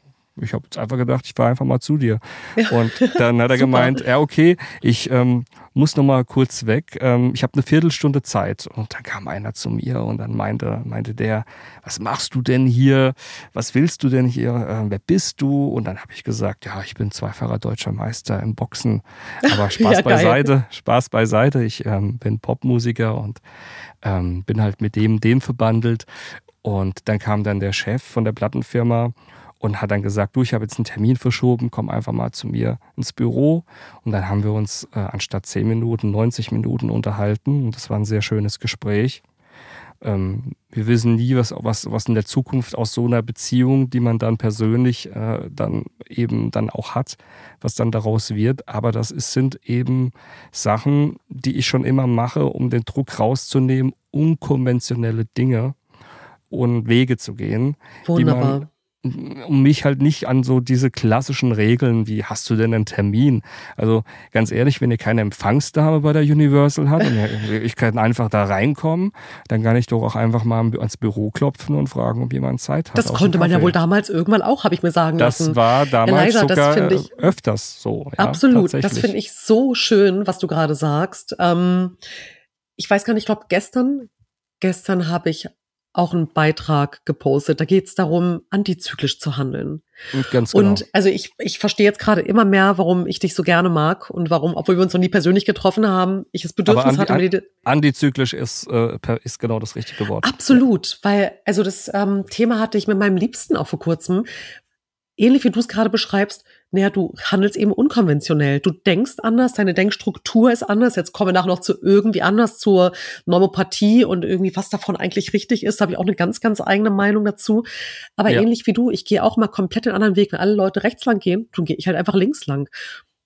ich habe jetzt einfach gedacht, ich fahre einfach mal zu dir. Ja. Und dann hat er *laughs* gemeint, ja, okay, ich ähm, muss noch mal kurz weg. Ähm, ich habe eine Viertelstunde Zeit. Und dann kam einer zu mir und dann meinte, meinte der, was machst du denn hier? Was willst du denn hier? Äh, wer bist du? Und dann habe ich gesagt, ja, ich bin zweifacher deutscher Meister im Boxen. Aber *laughs* Spaß ja, beiseite, Spaß beiseite. Ich ähm, bin Popmusiker und ähm, bin halt mit dem, dem verbandelt. Und dann kam dann der Chef von der Plattenfirma und hat dann gesagt, du, ich habe jetzt einen Termin verschoben, komm einfach mal zu mir ins Büro. Und dann haben wir uns äh, anstatt 10 Minuten 90 Minuten unterhalten und das war ein sehr schönes Gespräch. Ähm, wir wissen nie, was, was, was in der Zukunft aus so einer Beziehung, die man dann persönlich äh, dann eben dann auch hat, was dann daraus wird. Aber das ist, sind eben Sachen, die ich schon immer mache, um den Druck rauszunehmen, unkonventionelle Dinge und Wege zu gehen, Wunderbar. die man um mich halt nicht an so diese klassischen Regeln, wie hast du denn einen Termin? Also ganz ehrlich, wenn ihr keine Empfangsdame bei der Universal hat und *laughs* ich kann einfach da reinkommen, dann kann ich doch auch einfach mal ans Büro klopfen und fragen, ob jemand Zeit hat. Das konnte man ja wohl damals irgendwann auch, habe ich mir sagen das lassen. Das war damals Eliza, sogar ich, öfters so. Ja, absolut, das finde ich so schön, was du gerade sagst. Ähm, ich weiß gar nicht, ich glaube gestern, gestern habe ich auch einen Beitrag gepostet. Da geht es darum, antizyklisch zu handeln. Ganz genau. Und also ich, ich verstehe jetzt gerade immer mehr, warum ich dich so gerne mag und warum, obwohl wir uns noch nie persönlich getroffen haben, ich das Bedürfnis Aber andi, hatte. Antizyklisch ist, äh, ist genau das richtige Wort. Absolut, ja. weil also das ähm, Thema hatte ich mit meinem Liebsten auch vor kurzem. Ähnlich wie du es gerade beschreibst, naja, du handelst eben unkonventionell. Du denkst anders, deine Denkstruktur ist anders. Jetzt kommen wir nachher noch zu irgendwie anders zur Normopathie und irgendwie, was davon eigentlich richtig ist, habe ich auch eine ganz, ganz eigene Meinung dazu. Aber ja. ähnlich wie du, ich gehe auch mal komplett den anderen Weg. Wenn alle Leute rechts lang gehen, dann gehe ich halt einfach links lang.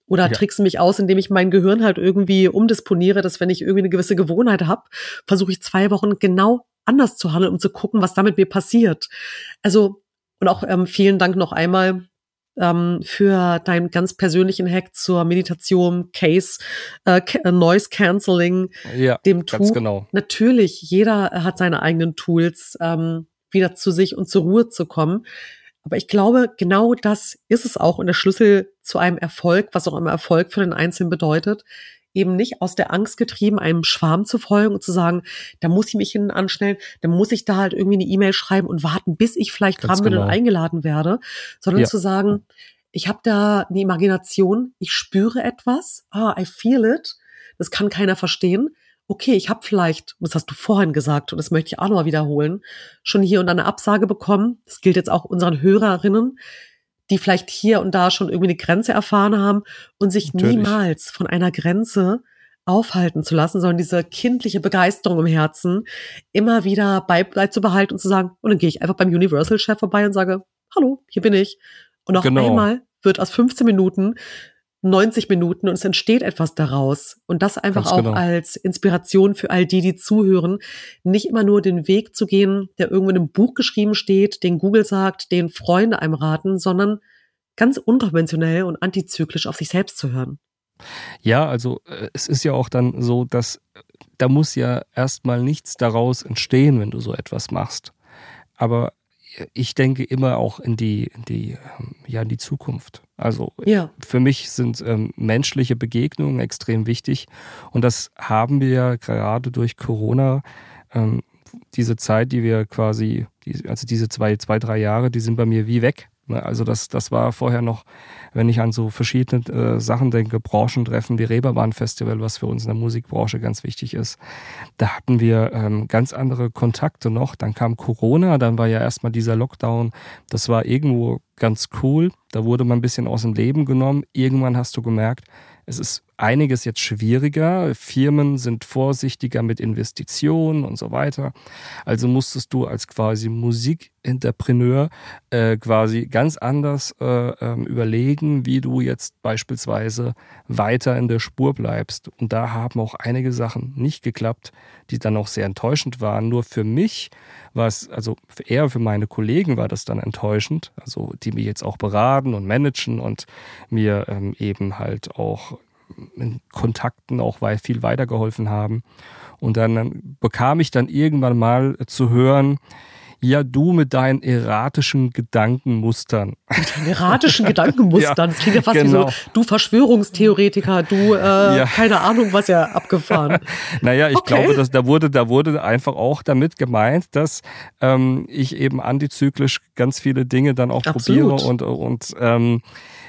Oder ja. trickse mich aus, indem ich mein Gehirn halt irgendwie umdisponiere, dass wenn ich irgendwie eine gewisse Gewohnheit habe, versuche ich zwei Wochen genau anders zu handeln, um zu gucken, was damit mir passiert. Also, und auch ähm, vielen Dank noch einmal ähm, für deinen ganz persönlichen Hack zur Meditation, Case, äh, äh Noise Cancelling, ja, dem Tool. Genau. Natürlich, jeder hat seine eigenen Tools, ähm, wieder zu sich und zur Ruhe zu kommen. Aber ich glaube, genau das ist es auch und der Schlüssel zu einem Erfolg, was auch immer Erfolg für den Einzelnen bedeutet, eben nicht aus der Angst getrieben, einem Schwarm zu folgen und zu sagen, da muss ich mich hinten anstellen, dann muss ich da halt irgendwie eine E-Mail schreiben und warten, bis ich vielleicht Ganz dran bin genau. und eingeladen werde, sondern ja. zu sagen, ich habe da eine Imagination, ich spüre etwas, ah, I feel it, das kann keiner verstehen. Okay, ich habe vielleicht, das hast du vorhin gesagt und das möchte ich auch nochmal wiederholen, schon hier und da eine Absage bekommen. Das gilt jetzt auch unseren Hörerinnen die vielleicht hier und da schon irgendwie eine Grenze erfahren haben und sich Natürlich. niemals von einer Grenze aufhalten zu lassen, sondern diese kindliche Begeisterung im Herzen immer wieder bei, beizubehalten und zu sagen, und dann gehe ich einfach beim Universal-Chef vorbei und sage, hallo, hier bin ich. Und auf genau. einmal wird aus 15 Minuten 90 Minuten und es entsteht etwas daraus. Und das einfach Ganz auch genau. als Inspiration für all die, die zuhören, nicht immer nur den Weg zu gehen, der irgendwo in einem Buch geschrieben steht, den Google sagt, den Freunde einem raten, sondern ganz unkonventionell und antizyklisch auf sich selbst zu hören. Ja, also äh, es ist ja auch dann so, dass äh, da muss ja erstmal nichts daraus entstehen, wenn du so etwas machst. Aber ich denke immer auch in die, in die, ähm, ja, in die Zukunft. Also ja. für mich sind ähm, menschliche Begegnungen extrem wichtig. Und das haben wir ja gerade durch Corona, ähm, diese Zeit, die wir quasi, also diese zwei, zwei, drei Jahre, die sind bei mir wie weg. Ne, also das, das war vorher noch, wenn ich an so verschiedene äh, Sachen denke, Branchentreffen wie Reeperbahn-Festival, was für uns in der Musikbranche ganz wichtig ist. Da hatten wir ähm, ganz andere Kontakte noch. Dann kam Corona, dann war ja erstmal dieser Lockdown. Das war irgendwo ganz cool. Da wurde man ein bisschen aus dem Leben genommen. Irgendwann hast du gemerkt, es ist einiges jetzt schwieriger. Firmen sind vorsichtiger mit Investitionen und so weiter. Also musstest du als quasi Musikinterpreneur äh, quasi ganz anders äh, äh, überlegen, wie du jetzt beispielsweise weiter in der Spur bleibst. Und da haben auch einige Sachen nicht geklappt, die dann auch sehr enttäuschend waren. Nur für mich war es, also eher für meine Kollegen war das dann enttäuschend, also die mich jetzt auch beraten und managen und mir ähm, eben halt auch Kontakten auch viel weitergeholfen haben. Und dann bekam ich dann irgendwann mal zu hören, ja, du mit deinen erratischen Gedankenmustern. Mit deinen erratischen Gedankenmustern? *laughs* das klingt ja fast genau. wie so, du Verschwörungstheoretiker, du, äh, ja. keine Ahnung, was ja abgefahren. *laughs* naja, ich okay. glaube, dass da wurde, da wurde einfach auch damit gemeint, dass ähm, ich eben antizyklisch ganz viele Dinge dann auch Absolut. probiere und, und ähm,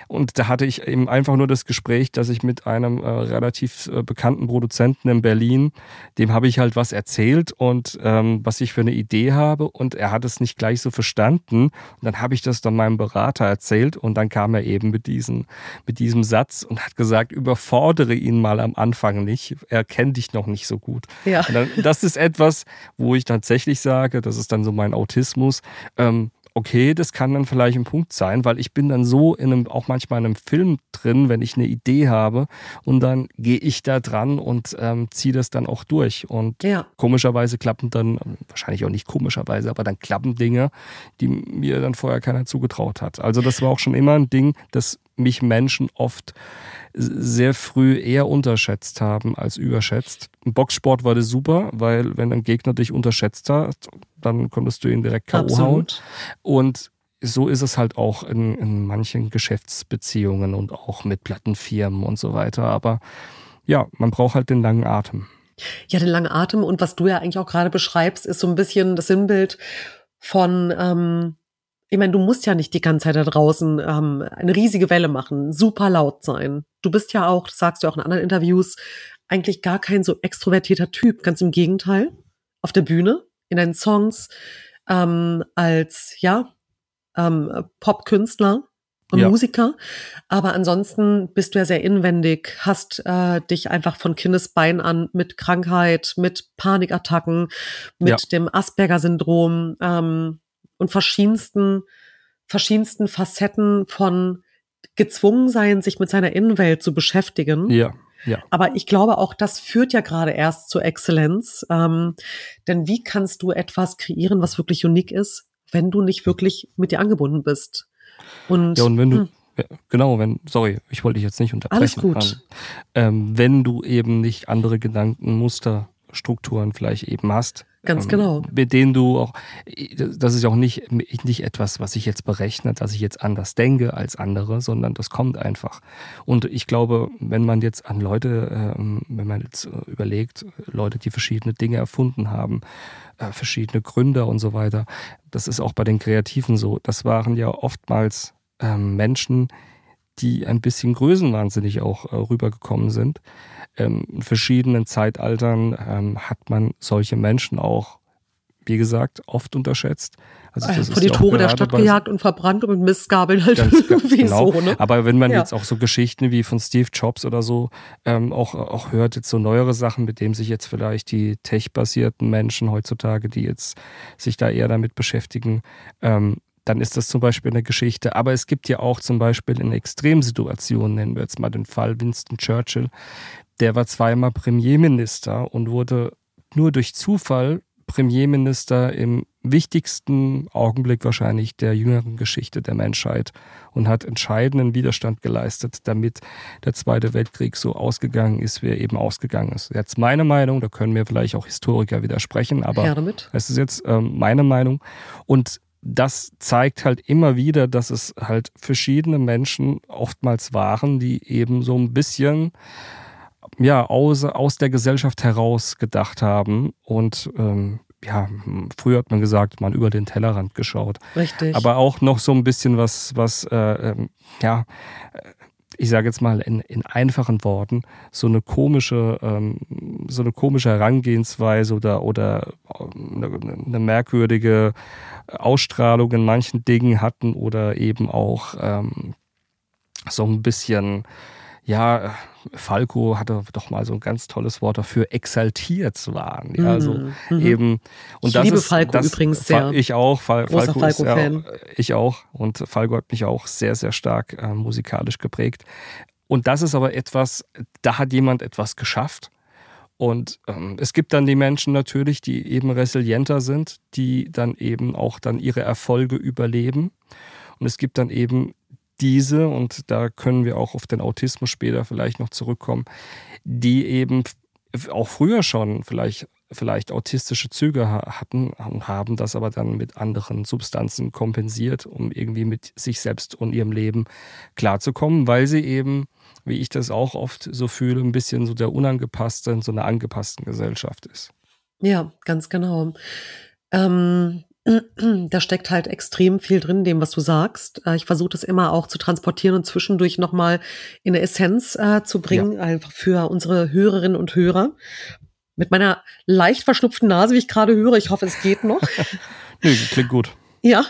und da hatte ich eben einfach nur das Gespräch, dass ich mit einem äh, relativ äh, bekannten Produzenten in Berlin, dem habe ich halt was erzählt und ähm, was ich für eine Idee habe und er hat es nicht gleich so verstanden. Und dann habe ich das dann meinem Berater erzählt und dann kam er eben mit, diesen, mit diesem Satz und hat gesagt, überfordere ihn mal am Anfang nicht. Er kennt dich noch nicht so gut. Ja. Dann, das ist etwas, wo ich tatsächlich sage, das ist dann so mein Autismus. Ähm, okay, das kann dann vielleicht ein Punkt sein, weil ich bin dann so in einem, auch manchmal in einem Film drin, wenn ich eine Idee habe und dann gehe ich da dran und ähm, ziehe das dann auch durch. Und ja. komischerweise klappen dann, wahrscheinlich auch nicht komischerweise, aber dann klappen Dinge, die mir dann vorher keiner zugetraut hat. Also das war auch schon immer ein Ding, das mich Menschen oft sehr früh eher unterschätzt haben als überschätzt. Im Boxsport war das super, weil wenn ein Gegner dich unterschätzt hat, dann konntest du ihn direkt K.O. hauen. Und so ist es halt auch in, in manchen Geschäftsbeziehungen und auch mit Plattenfirmen und so weiter. Aber ja, man braucht halt den langen Atem. Ja, den langen Atem und was du ja eigentlich auch gerade beschreibst, ist so ein bisschen das Sinnbild von ähm, ich meine, du musst ja nicht die ganze Zeit da draußen ähm, eine riesige Welle machen, super laut sein. Du bist ja auch, das sagst du auch in anderen Interviews, eigentlich gar kein so extrovertierter Typ. Ganz im Gegenteil. Auf der Bühne, in deinen Songs, ähm, als ja, ähm, Popkünstler und ja. Musiker. Aber ansonsten bist du ja sehr inwendig, hast äh, dich einfach von Kindesbein an mit Krankheit, mit Panikattacken, mit ja. dem Asperger-Syndrom, ähm, und verschiedensten, verschiedensten Facetten von gezwungen sein, sich mit seiner Innenwelt zu beschäftigen. Ja. Ja. Aber ich glaube, auch das führt ja gerade erst zur Exzellenz. Ähm, denn wie kannst du etwas kreieren, was wirklich unique ist, wenn du nicht wirklich mit dir angebunden bist? Und, ja, und wenn du, hm. genau, wenn, sorry, ich wollte dich jetzt nicht unterbrechen. Alles gut. Ähm, wenn du eben nicht andere Gedankenmuster, Strukturen vielleicht eben hast, Ganz ähm, genau. Mit denen du auch, das ist auch nicht, nicht etwas, was ich jetzt berechne, dass ich jetzt anders denke als andere, sondern das kommt einfach. Und ich glaube, wenn man jetzt an Leute, ähm, wenn man jetzt überlegt, Leute, die verschiedene Dinge erfunden haben, äh, verschiedene Gründer und so weiter, das ist auch bei den Kreativen so. Das waren ja oftmals ähm, Menschen, die ein bisschen größenwahnsinnig auch äh, rübergekommen sind ähm, in verschiedenen Zeitaltern ähm, hat man solche Menschen auch, wie gesagt, oft unterschätzt. Also das vor die Tore der Stadt gejagt und verbrannt und mit Mistgabeln halt ganz, *laughs* irgendwie genau. so. Ne? Aber wenn man ja. jetzt auch so Geschichten wie von Steve Jobs oder so ähm, auch, auch hört, jetzt so neuere Sachen, mit denen sich jetzt vielleicht die tech-basierten Menschen heutzutage, die jetzt sich da eher damit beschäftigen, ähm, dann ist das zum Beispiel eine Geschichte. Aber es gibt ja auch zum Beispiel in Extremsituationen, nennen wir jetzt mal den Fall Winston Churchill, der war zweimal Premierminister und wurde nur durch Zufall Premierminister im wichtigsten Augenblick wahrscheinlich der jüngeren Geschichte der Menschheit und hat entscheidenden Widerstand geleistet, damit der Zweite Weltkrieg so ausgegangen ist, wie er eben ausgegangen ist. Jetzt meine Meinung, da können mir vielleicht auch Historiker widersprechen, aber es ist jetzt ähm, meine Meinung. Und das zeigt halt immer wieder, dass es halt verschiedene Menschen oftmals waren, die eben so ein bisschen ja, aus, aus der Gesellschaft heraus gedacht haben und ähm, ja, früher hat man gesagt, man über den Tellerrand geschaut. Richtig. Aber auch noch so ein bisschen was, was, äh, ähm, ja, ich sage jetzt mal in, in einfachen Worten, so eine komische, ähm, so eine komische Herangehensweise oder, oder eine, ähm, eine merkwürdige Ausstrahlung in manchen Dingen hatten oder eben auch ähm, so ein bisschen, ja, Falco hatte doch mal so ein ganz tolles Wort dafür, exaltiert waren. Ja, also mhm. mhm. eben. Und ich das liebe ist, Falco das, übrigens sehr. Ich auch. Fal Großer Falco, Falco ist ja, ich auch. Und Falco hat mich auch sehr, sehr stark äh, musikalisch geprägt. Und das ist aber etwas, da hat jemand etwas geschafft. Und ähm, es gibt dann die Menschen natürlich, die eben resilienter sind, die dann eben auch dann ihre Erfolge überleben. Und es gibt dann eben diese, und da können wir auch auf den Autismus später vielleicht noch zurückkommen, die eben auch früher schon vielleicht, vielleicht autistische Züge hatten und haben das aber dann mit anderen Substanzen kompensiert, um irgendwie mit sich selbst und ihrem Leben klarzukommen, weil sie eben, wie ich das auch oft so fühle, ein bisschen so der unangepasste in so einer angepassten Gesellschaft ist. Ja, ganz genau. Ähm, *clears throat* da steckt halt extrem viel drin, dem, was du sagst. Äh, ich versuche das immer auch zu transportieren und zwischendurch nochmal in eine Essenz äh, zu bringen, ja. einfach für unsere Hörerinnen und Hörer. Mit meiner leicht verschnupften Nase, wie ich gerade höre, ich hoffe, es geht noch. *laughs* nee, klingt gut. Ja.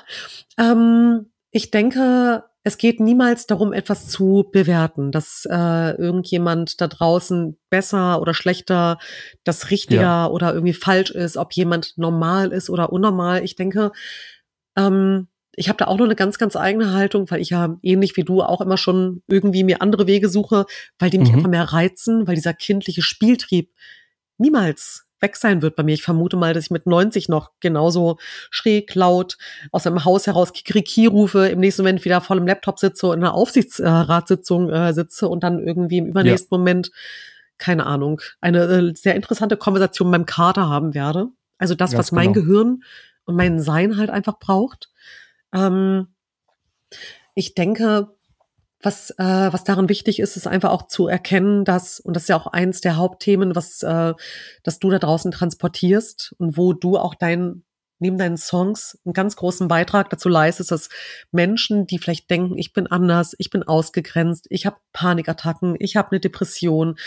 Ähm, ich denke, es geht niemals darum, etwas zu bewerten, dass äh, irgendjemand da draußen besser oder schlechter, das richtiger ja. oder irgendwie falsch ist, ob jemand normal ist oder unnormal. Ich denke, ähm, ich habe da auch noch eine ganz, ganz eigene Haltung, weil ich ja ähnlich wie du auch immer schon irgendwie mir andere Wege suche, weil die mich mhm. einfach mehr reizen, weil dieser kindliche Spieltrieb niemals weg sein wird bei mir. Ich vermute mal, dass ich mit 90 noch genauso schräg, laut aus einem Haus heraus Kikriki rufe, im nächsten Moment wieder voll im Laptop sitze und in einer Aufsichtsratssitzung äh, sitze und dann irgendwie im übernächsten ja. Moment, keine Ahnung, eine äh, sehr interessante Konversation meinem Kater haben werde. Also das, Ganz was mein genau. Gehirn und mein Sein halt einfach braucht. Ähm, ich denke, was, äh, was daran wichtig ist, ist einfach auch zu erkennen, dass, und das ist ja auch eins der Hauptthemen, was, äh, dass du da draußen transportierst und wo du auch dein, neben deinen Songs einen ganz großen Beitrag dazu leistest, dass Menschen, die vielleicht denken, ich bin anders, ich bin ausgegrenzt, ich habe Panikattacken, ich habe eine Depression,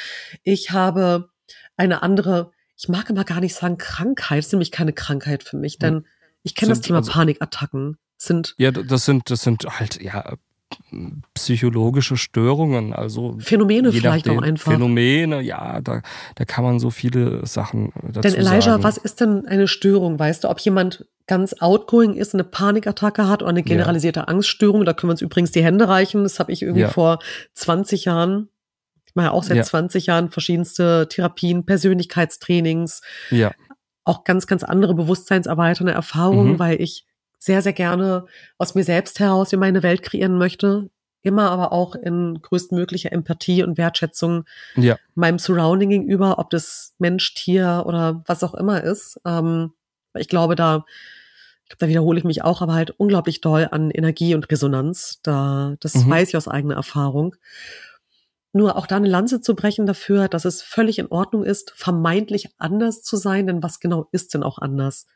ich habe eine andere, ich mag immer gar nicht sagen Krankheit, ist nämlich keine Krankheit für mich, denn ich kenne das Thema also, Panikattacken. Sind ja, das sind, das sind halt, ja, psychologische Störungen, also Phänomene vielleicht nachdem, auch einfach. Phänomene, ja, da, da kann man so viele Sachen dazu Denn Elijah, sagen. was ist denn eine Störung? Weißt du, ob jemand ganz outgoing ist, eine Panikattacke hat oder eine generalisierte ja. Angststörung? Da können wir uns übrigens die Hände reichen. Das habe ich irgendwie ja. vor 20 Jahren ich mache ja auch seit ja. 20 Jahren verschiedenste Therapien, Persönlichkeitstrainings, ja. auch ganz, ganz andere bewusstseinserweiternde Erfahrungen, mhm. weil ich sehr, sehr gerne aus mir selbst heraus in meine Welt kreieren möchte. immer aber auch in größtmöglicher Empathie und Wertschätzung ja. meinem Surrounding gegenüber, ob das Mensch, Tier oder was auch immer ist. Ähm, ich glaube, da, ich glaube, da wiederhole ich mich auch, aber halt unglaublich doll an Energie und Resonanz. Da, das mhm. weiß ich aus eigener Erfahrung. Nur auch da eine Lanze zu brechen dafür, dass es völlig in Ordnung ist, vermeintlich anders zu sein, denn was genau ist denn auch anders?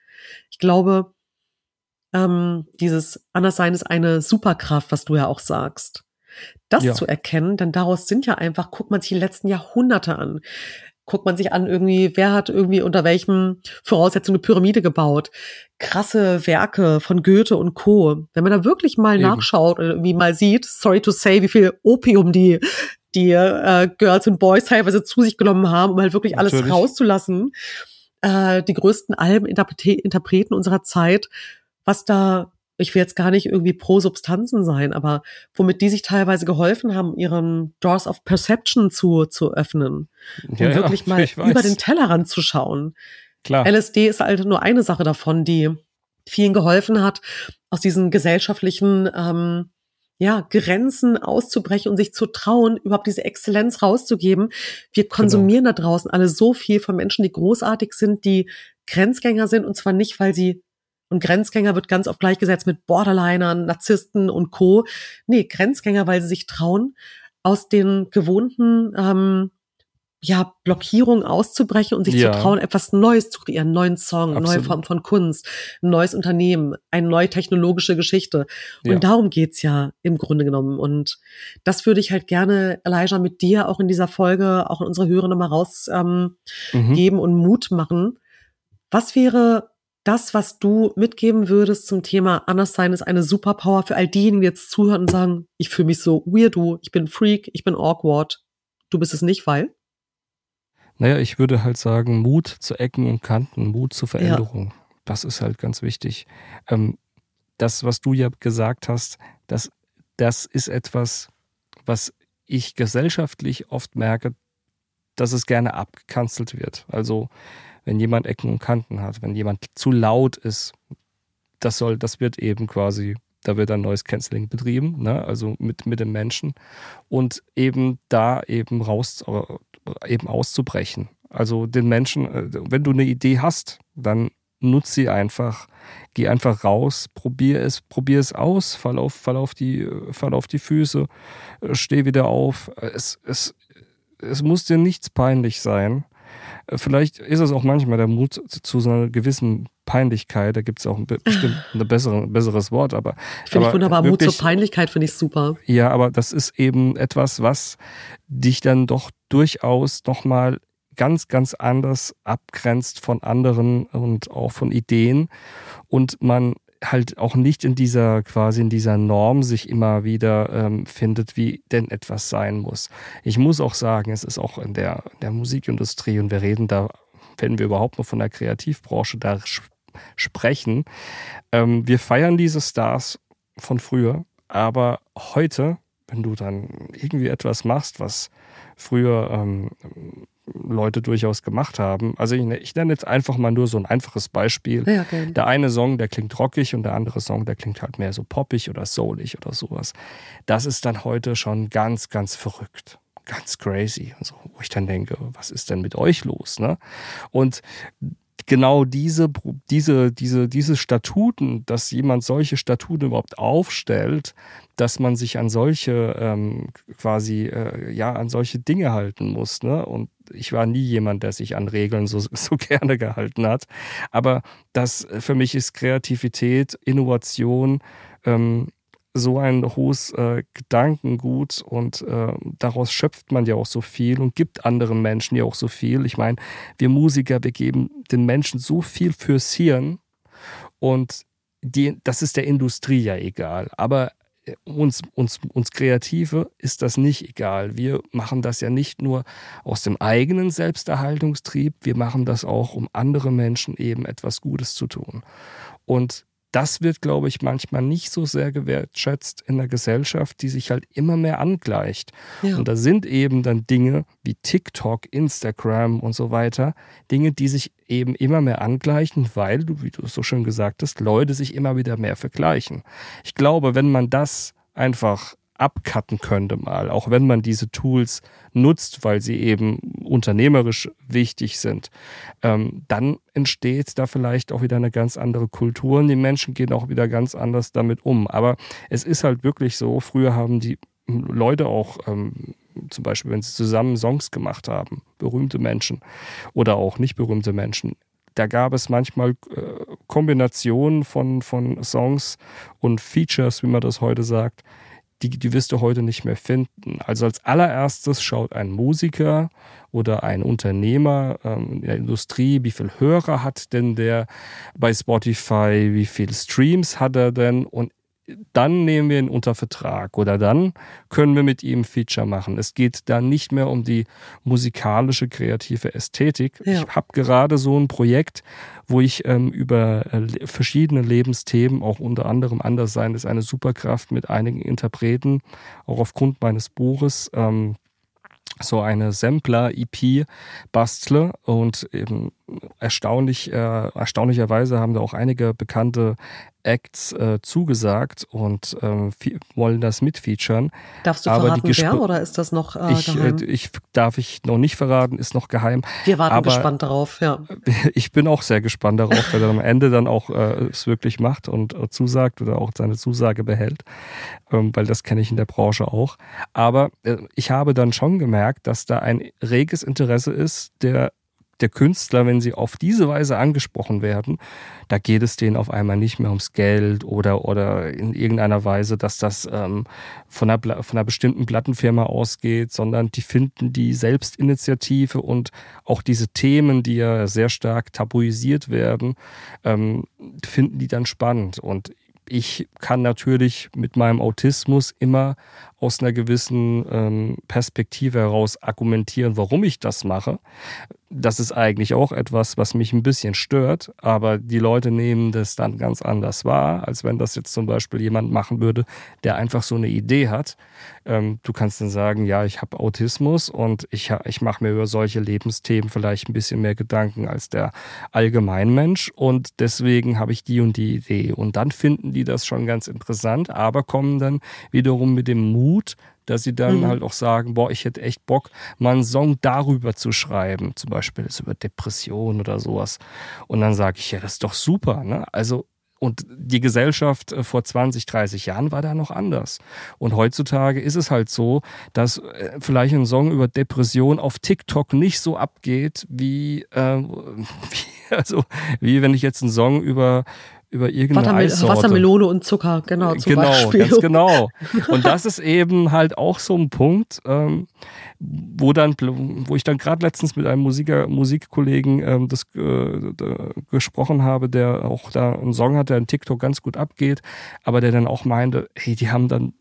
Ich glaube, ähm, dieses Anderssein ist eine Superkraft, was du ja auch sagst. Das ja. zu erkennen, denn daraus sind ja einfach, guckt man sich die letzten Jahrhunderte an. Guckt man sich an, irgendwie, wer hat irgendwie unter welchen Voraussetzungen eine Pyramide gebaut? Krasse Werke von Goethe und Co. Wenn man da wirklich mal Eben. nachschaut oder irgendwie mal sieht, sorry to say, wie viel Opium die die äh, Girls und Boys teilweise zu sich genommen haben, um halt wirklich alles Natürlich. rauszulassen. Äh, die größten Alben-Interpreten unserer Zeit was da, ich will jetzt gar nicht irgendwie pro Substanzen sein, aber womit die sich teilweise geholfen haben, ihren Doors of Perception zu, zu öffnen. Um ja, wirklich *laughs* mal über den Tellerrand zu schauen. Klar. LSD ist halt nur eine Sache davon, die vielen geholfen hat, aus diesen gesellschaftlichen ähm, ja, Grenzen auszubrechen und sich zu trauen, überhaupt diese Exzellenz rauszugeben. Wir genau. konsumieren genau. da draußen alle so viel von Menschen, die großartig sind, die Grenzgänger sind und zwar nicht, weil sie und Grenzgänger wird ganz oft gleichgesetzt mit Borderlinern, Narzissten und Co. Nee, Grenzgänger, weil sie sich trauen, aus den gewohnten ähm, ja, Blockierungen auszubrechen und sich ja. zu trauen, etwas Neues zu kreieren, einen neuen Song, eine neue Form von Kunst, ein neues Unternehmen, eine neue technologische Geschichte. Und ja. darum geht's ja im Grunde genommen. Und das würde ich halt gerne, Elijah, mit dir auch in dieser Folge, auch in unsere Hörer nochmal rausgeben ähm, mhm. und Mut machen. Was wäre das, was du mitgeben würdest zum Thema Anderssein ist eine Superpower für all diejenigen, die jetzt zuhören und sagen, ich fühle mich so weirdo, ich bin Freak, ich bin awkward. Du bist es nicht, weil? Naja, ich würde halt sagen, Mut zu Ecken und Kanten, Mut zur Veränderung. Ja. Das ist halt ganz wichtig. Ähm, das, was du ja gesagt hast, das, das ist etwas, was ich gesellschaftlich oft merke, dass es gerne abgekanzelt wird. Also wenn jemand Ecken und Kanten hat, wenn jemand zu laut ist, das soll, das wird eben quasi, da wird ein neues Canceling betrieben, ne? also mit, mit dem Menschen und eben da eben raus, eben auszubrechen. Also den Menschen, äh, wenn du eine Idee hast, dann nutz sie einfach, geh einfach raus, probier es, probier es aus, fall auf, fall auf die, fall auf die Füße, äh, steh wieder auf. Es, es, es muss dir nichts peinlich sein. Vielleicht ist es auch manchmal der Mut zu so einer gewissen Peinlichkeit. Da gibt es auch ein, bestimmt ein bessere, besseres Wort. Aber finde ich wunderbar. Wirklich, Mut zur Peinlichkeit finde ich super. Ja, aber das ist eben etwas, was dich dann doch durchaus nochmal ganz, ganz anders abgrenzt von anderen und auch von Ideen. Und man halt auch nicht in dieser quasi in dieser Norm sich immer wieder ähm, findet, wie denn etwas sein muss. Ich muss auch sagen, es ist auch in der, der Musikindustrie und wir reden da, wenn wir überhaupt noch von der Kreativbranche da sprechen, ähm, wir feiern diese Stars von früher, aber heute, wenn du dann irgendwie etwas machst, was früher ähm, Leute durchaus gemacht haben. Also ich, ich, nenne jetzt einfach mal nur so ein einfaches Beispiel. Ja, okay. Der eine Song, der klingt rockig und der andere Song, der klingt halt mehr so poppig oder soulig oder sowas. Das ist dann heute schon ganz, ganz verrückt. Ganz crazy. Also, wo ich dann denke, was ist denn mit euch los? Ne? Und genau diese, diese, diese, diese Statuten, dass jemand solche Statuten überhaupt aufstellt, dass man sich an solche ähm, quasi, äh, ja, an solche Dinge halten muss. Ne? Und ich war nie jemand, der sich an Regeln so, *laughs* so gerne gehalten hat. Aber das äh, für mich ist Kreativität, Innovation, ähm, so ein hohes äh, Gedankengut und äh, daraus schöpft man ja auch so viel und gibt anderen Menschen ja auch so viel. Ich meine, wir Musiker, wir geben den Menschen so viel fürs Hirn und die, das ist der Industrie ja egal. Aber uns, uns, uns Kreative ist das nicht egal. Wir machen das ja nicht nur aus dem eigenen Selbsterhaltungstrieb, wir machen das auch, um andere Menschen eben etwas Gutes zu tun. Und das wird, glaube ich, manchmal nicht so sehr gewertschätzt in der Gesellschaft, die sich halt immer mehr angleicht. Ja. Und da sind eben dann Dinge wie TikTok, Instagram und so weiter, Dinge, die sich eben immer mehr angleichen, weil, du, wie du es so schön gesagt hast, Leute sich immer wieder mehr vergleichen. Ich glaube, wenn man das einfach abcutten könnte mal, auch wenn man diese Tools nutzt, weil sie eben unternehmerisch wichtig sind, ähm, dann entsteht da vielleicht auch wieder eine ganz andere Kultur und die Menschen gehen auch wieder ganz anders damit um. Aber es ist halt wirklich so, früher haben die Leute auch ähm, zum Beispiel, wenn sie zusammen Songs gemacht haben, berühmte Menschen oder auch nicht berühmte Menschen, da gab es manchmal äh, Kombinationen von, von Songs und Features, wie man das heute sagt, die, die wirst du heute nicht mehr finden. Also als allererstes schaut ein Musiker oder ein Unternehmer ähm, in der Industrie, wie viel Hörer hat denn der bei Spotify, wie viele Streams hat er denn und dann nehmen wir ihn unter Vertrag oder dann können wir mit ihm Feature machen. Es geht dann nicht mehr um die musikalische, kreative Ästhetik. Ja. Ich habe gerade so ein Projekt, wo ich ähm, über äh, verschiedene Lebensthemen, auch unter anderem Anderssein ist eine Superkraft mit einigen Interpreten, auch aufgrund meines Buches, ähm, so eine Sampler-EP bastle und eben erstaunlich, äh, erstaunlicherweise haben da auch einige bekannte Acts äh, zugesagt und ähm, wollen das mitfeaturen. Darfst du Aber verraten, wer oder ist das noch äh, ich, geheim? Äh, ich darf ich noch nicht verraten, ist noch geheim. Wir warten Aber gespannt darauf, ja. *laughs* Ich bin auch sehr gespannt darauf, weil er am Ende dann auch äh, es wirklich macht und äh, zusagt oder auch seine Zusage behält, ähm, weil das kenne ich in der Branche auch. Aber ich habe dann schon gemerkt, dass da ein reges Interesse ist, der der Künstler, wenn sie auf diese Weise angesprochen werden, da geht es denen auf einmal nicht mehr ums Geld oder, oder in irgendeiner Weise, dass das ähm, von, einer, von einer bestimmten Plattenfirma ausgeht, sondern die finden die Selbstinitiative und auch diese Themen, die ja sehr stark tabuisiert werden, ähm, finden die dann spannend. Und ich kann natürlich mit meinem Autismus immer aus einer gewissen ähm, Perspektive heraus argumentieren, warum ich das mache. Das ist eigentlich auch etwas, was mich ein bisschen stört, aber die Leute nehmen das dann ganz anders wahr, als wenn das jetzt zum Beispiel jemand machen würde, der einfach so eine Idee hat. Ähm, du kannst dann sagen, ja, ich habe Autismus und ich, ich mache mir über solche Lebensthemen vielleicht ein bisschen mehr Gedanken als der Allgemeinmensch und deswegen habe ich die und die Idee. Und dann finden die das schon ganz interessant, aber kommen dann wiederum mit dem Mut, Mut, dass sie dann mhm. halt auch sagen, boah, ich hätte echt Bock, mal einen Song darüber zu schreiben, zum Beispiel das über Depression oder sowas. Und dann sage ich, ja, das ist doch super. Ne? Also und die Gesellschaft äh, vor 20, 30 Jahren war da noch anders. Und heutzutage ist es halt so, dass äh, vielleicht ein Song über Depression auf TikTok nicht so abgeht, wie, äh, *laughs* wie, also, wie wenn ich jetzt einen Song über über irgendeine Wassermel Eissorte. Wassermelone und Zucker, genau. Zum genau, Beispiel. ganz *laughs* genau. *laughs* Und das ist eben halt auch so ein Punkt, ähm, wo dann, wo ich dann gerade letztens mit einem Musiker, Musikkollegen ähm, das äh, gesprochen habe, der auch da einen Song hat, der in TikTok ganz gut abgeht, aber der dann auch meinte, hey, die haben dann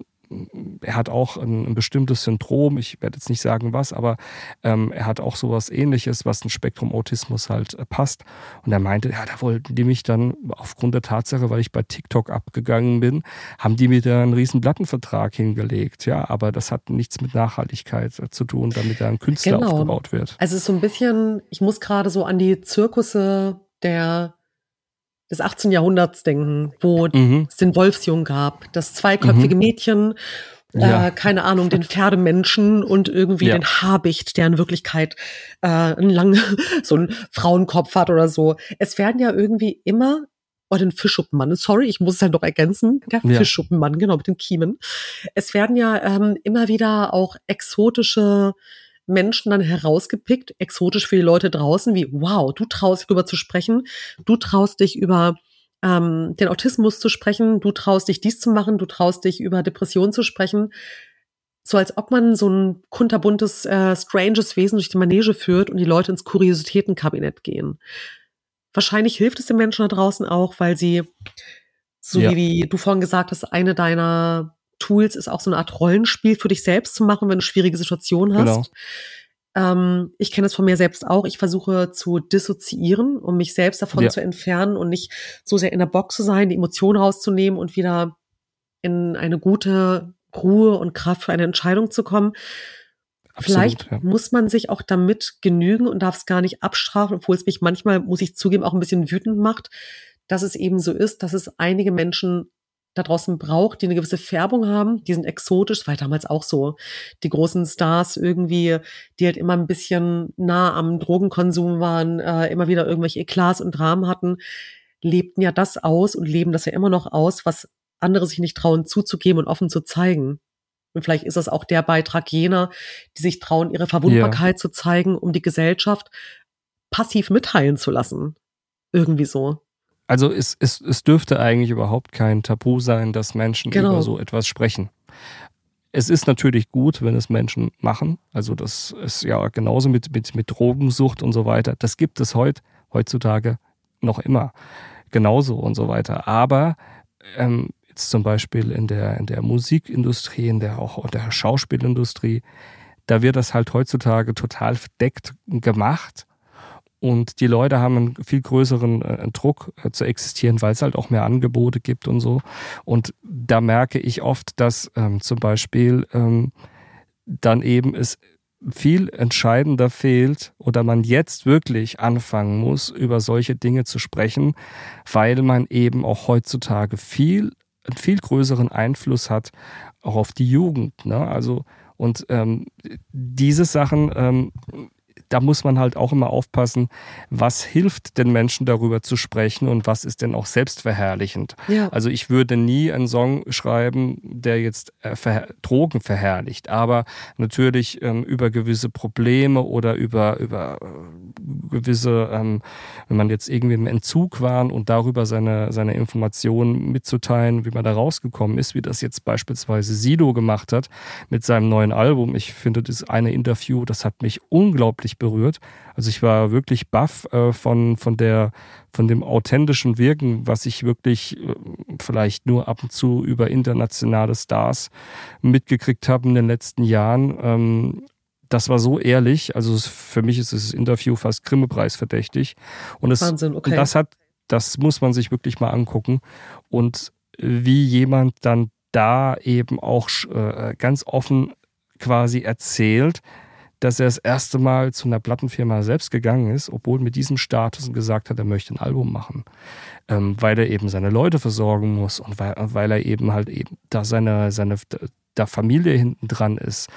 er hat auch ein, ein, bestimmtes Syndrom, ich werde jetzt nicht sagen was, aber ähm, er hat auch sowas ähnliches, was ein Spektrum Autismus halt äh, passt. Und er meinte, ja, da wollten die mich dann aufgrund der Tatsache, weil ich bei TikTok abgegangen bin, haben die mir da einen riesen Plattenvertrag hingelegt. Ja, aber das hat nichts mit Nachhaltigkeit äh, zu tun, damit da ein Künstler genau. aufgebaut wird. Also es ist so ein bisschen, ich muss gerade so an die Zirkusse der des 18. Jahrhunderts denken, wo mhm. es den Wolfsjungen gab, das zweiköpfige mhm. Mädchen, ja. äh, keine Ahnung, den Pferdemenschen und irgendwie ja. den Habicht, der in Wirklichkeit äh, einen langen, *laughs* so einen Frauenkopf hat oder so. Es werden ja irgendwie immer oder oh, den Fischschuppenmann. Sorry, ich muss es halt noch ergänzen. Der ja. Fischschuppenmann, genau, mit den Kiemen. Es werden ja ähm, immer wieder auch exotische Menschen dann herausgepickt, exotisch für die Leute draußen, wie, wow, du traust dich darüber zu sprechen, du traust dich über ähm, den Autismus zu sprechen, du traust dich dies zu machen, du traust dich über Depressionen zu sprechen. So als ob man so ein kunterbuntes, äh, stranges Wesen durch die Manege führt und die Leute ins Kuriositätenkabinett gehen. Wahrscheinlich hilft es den Menschen da draußen auch, weil sie, so ja. wie du vorhin gesagt hast, eine deiner Tools ist auch so eine Art Rollenspiel für dich selbst zu machen, wenn du schwierige Situationen hast. Genau. Ähm, ich kenne es von mir selbst auch. Ich versuche zu dissoziieren, um mich selbst davon ja. zu entfernen und nicht so sehr in der Box zu sein, die Emotionen rauszunehmen und wieder in eine gute Ruhe und Kraft für eine Entscheidung zu kommen. Absolut, Vielleicht ja. muss man sich auch damit genügen und darf es gar nicht abstrafen, obwohl es mich manchmal, muss ich zugeben, auch ein bisschen wütend macht, dass es eben so ist, dass es einige Menschen da draußen braucht, die eine gewisse Färbung haben, die sind exotisch, das war damals auch so. Die großen Stars irgendwie, die halt immer ein bisschen nah am Drogenkonsum waren, äh, immer wieder irgendwelche Eklats und Dramen hatten, lebten ja das aus und leben das ja immer noch aus, was andere sich nicht trauen zuzugeben und offen zu zeigen. Und vielleicht ist das auch der Beitrag jener, die sich trauen, ihre Verwundbarkeit ja. zu zeigen, um die Gesellschaft passiv mitteilen zu lassen. Irgendwie so. Also es, es, es dürfte eigentlich überhaupt kein Tabu sein, dass Menschen genau. über so etwas sprechen. Es ist natürlich gut, wenn es Menschen machen. Also das ist ja genauso mit, mit, mit Drogensucht und so weiter. Das gibt es heut, heutzutage noch immer. Genauso und so weiter. Aber ähm, jetzt zum Beispiel in der, in der Musikindustrie, in der auch in der Schauspielindustrie, da wird das halt heutzutage total verdeckt gemacht und die Leute haben einen viel größeren äh, Druck äh, zu existieren, weil es halt auch mehr Angebote gibt und so. Und da merke ich oft, dass ähm, zum Beispiel ähm, dann eben es viel entscheidender fehlt oder man jetzt wirklich anfangen muss, über solche Dinge zu sprechen, weil man eben auch heutzutage viel, einen viel größeren Einfluss hat, auch auf die Jugend. Ne? Also, und ähm, diese Sachen ähm, da muss man halt auch immer aufpassen, was hilft den Menschen darüber zu sprechen und was ist denn auch selbstverherrlichend. Ja. Also ich würde nie einen Song schreiben, der jetzt äh, Drogen verherrlicht, aber natürlich ähm, über gewisse Probleme oder über, über äh, gewisse, ähm, wenn man jetzt irgendwie im Entzug war und darüber seine, seine Informationen mitzuteilen, wie man da rausgekommen ist, wie das jetzt beispielsweise Sido gemacht hat mit seinem neuen Album. Ich finde das eine Interview, das hat mich unglaublich berührt. Also ich war wirklich baff äh, von, von, der, von dem authentischen Wirken, was ich wirklich äh, vielleicht nur ab und zu über internationale Stars mitgekriegt habe in den letzten Jahren. Ähm, das war so ehrlich. Also für mich ist das Interview fast Grimme-Preis verdächtig. Und es, Wahnsinn, okay. Und das hat, das muss man sich wirklich mal angucken. Und wie jemand dann da eben auch äh, ganz offen quasi erzählt, dass er das erste Mal zu einer Plattenfirma selbst gegangen ist, obwohl mit diesem Status und gesagt hat, er möchte ein Album machen, ähm, weil er eben seine Leute versorgen muss und weil, weil er eben halt eben da seine, seine da Familie hinten dran ist.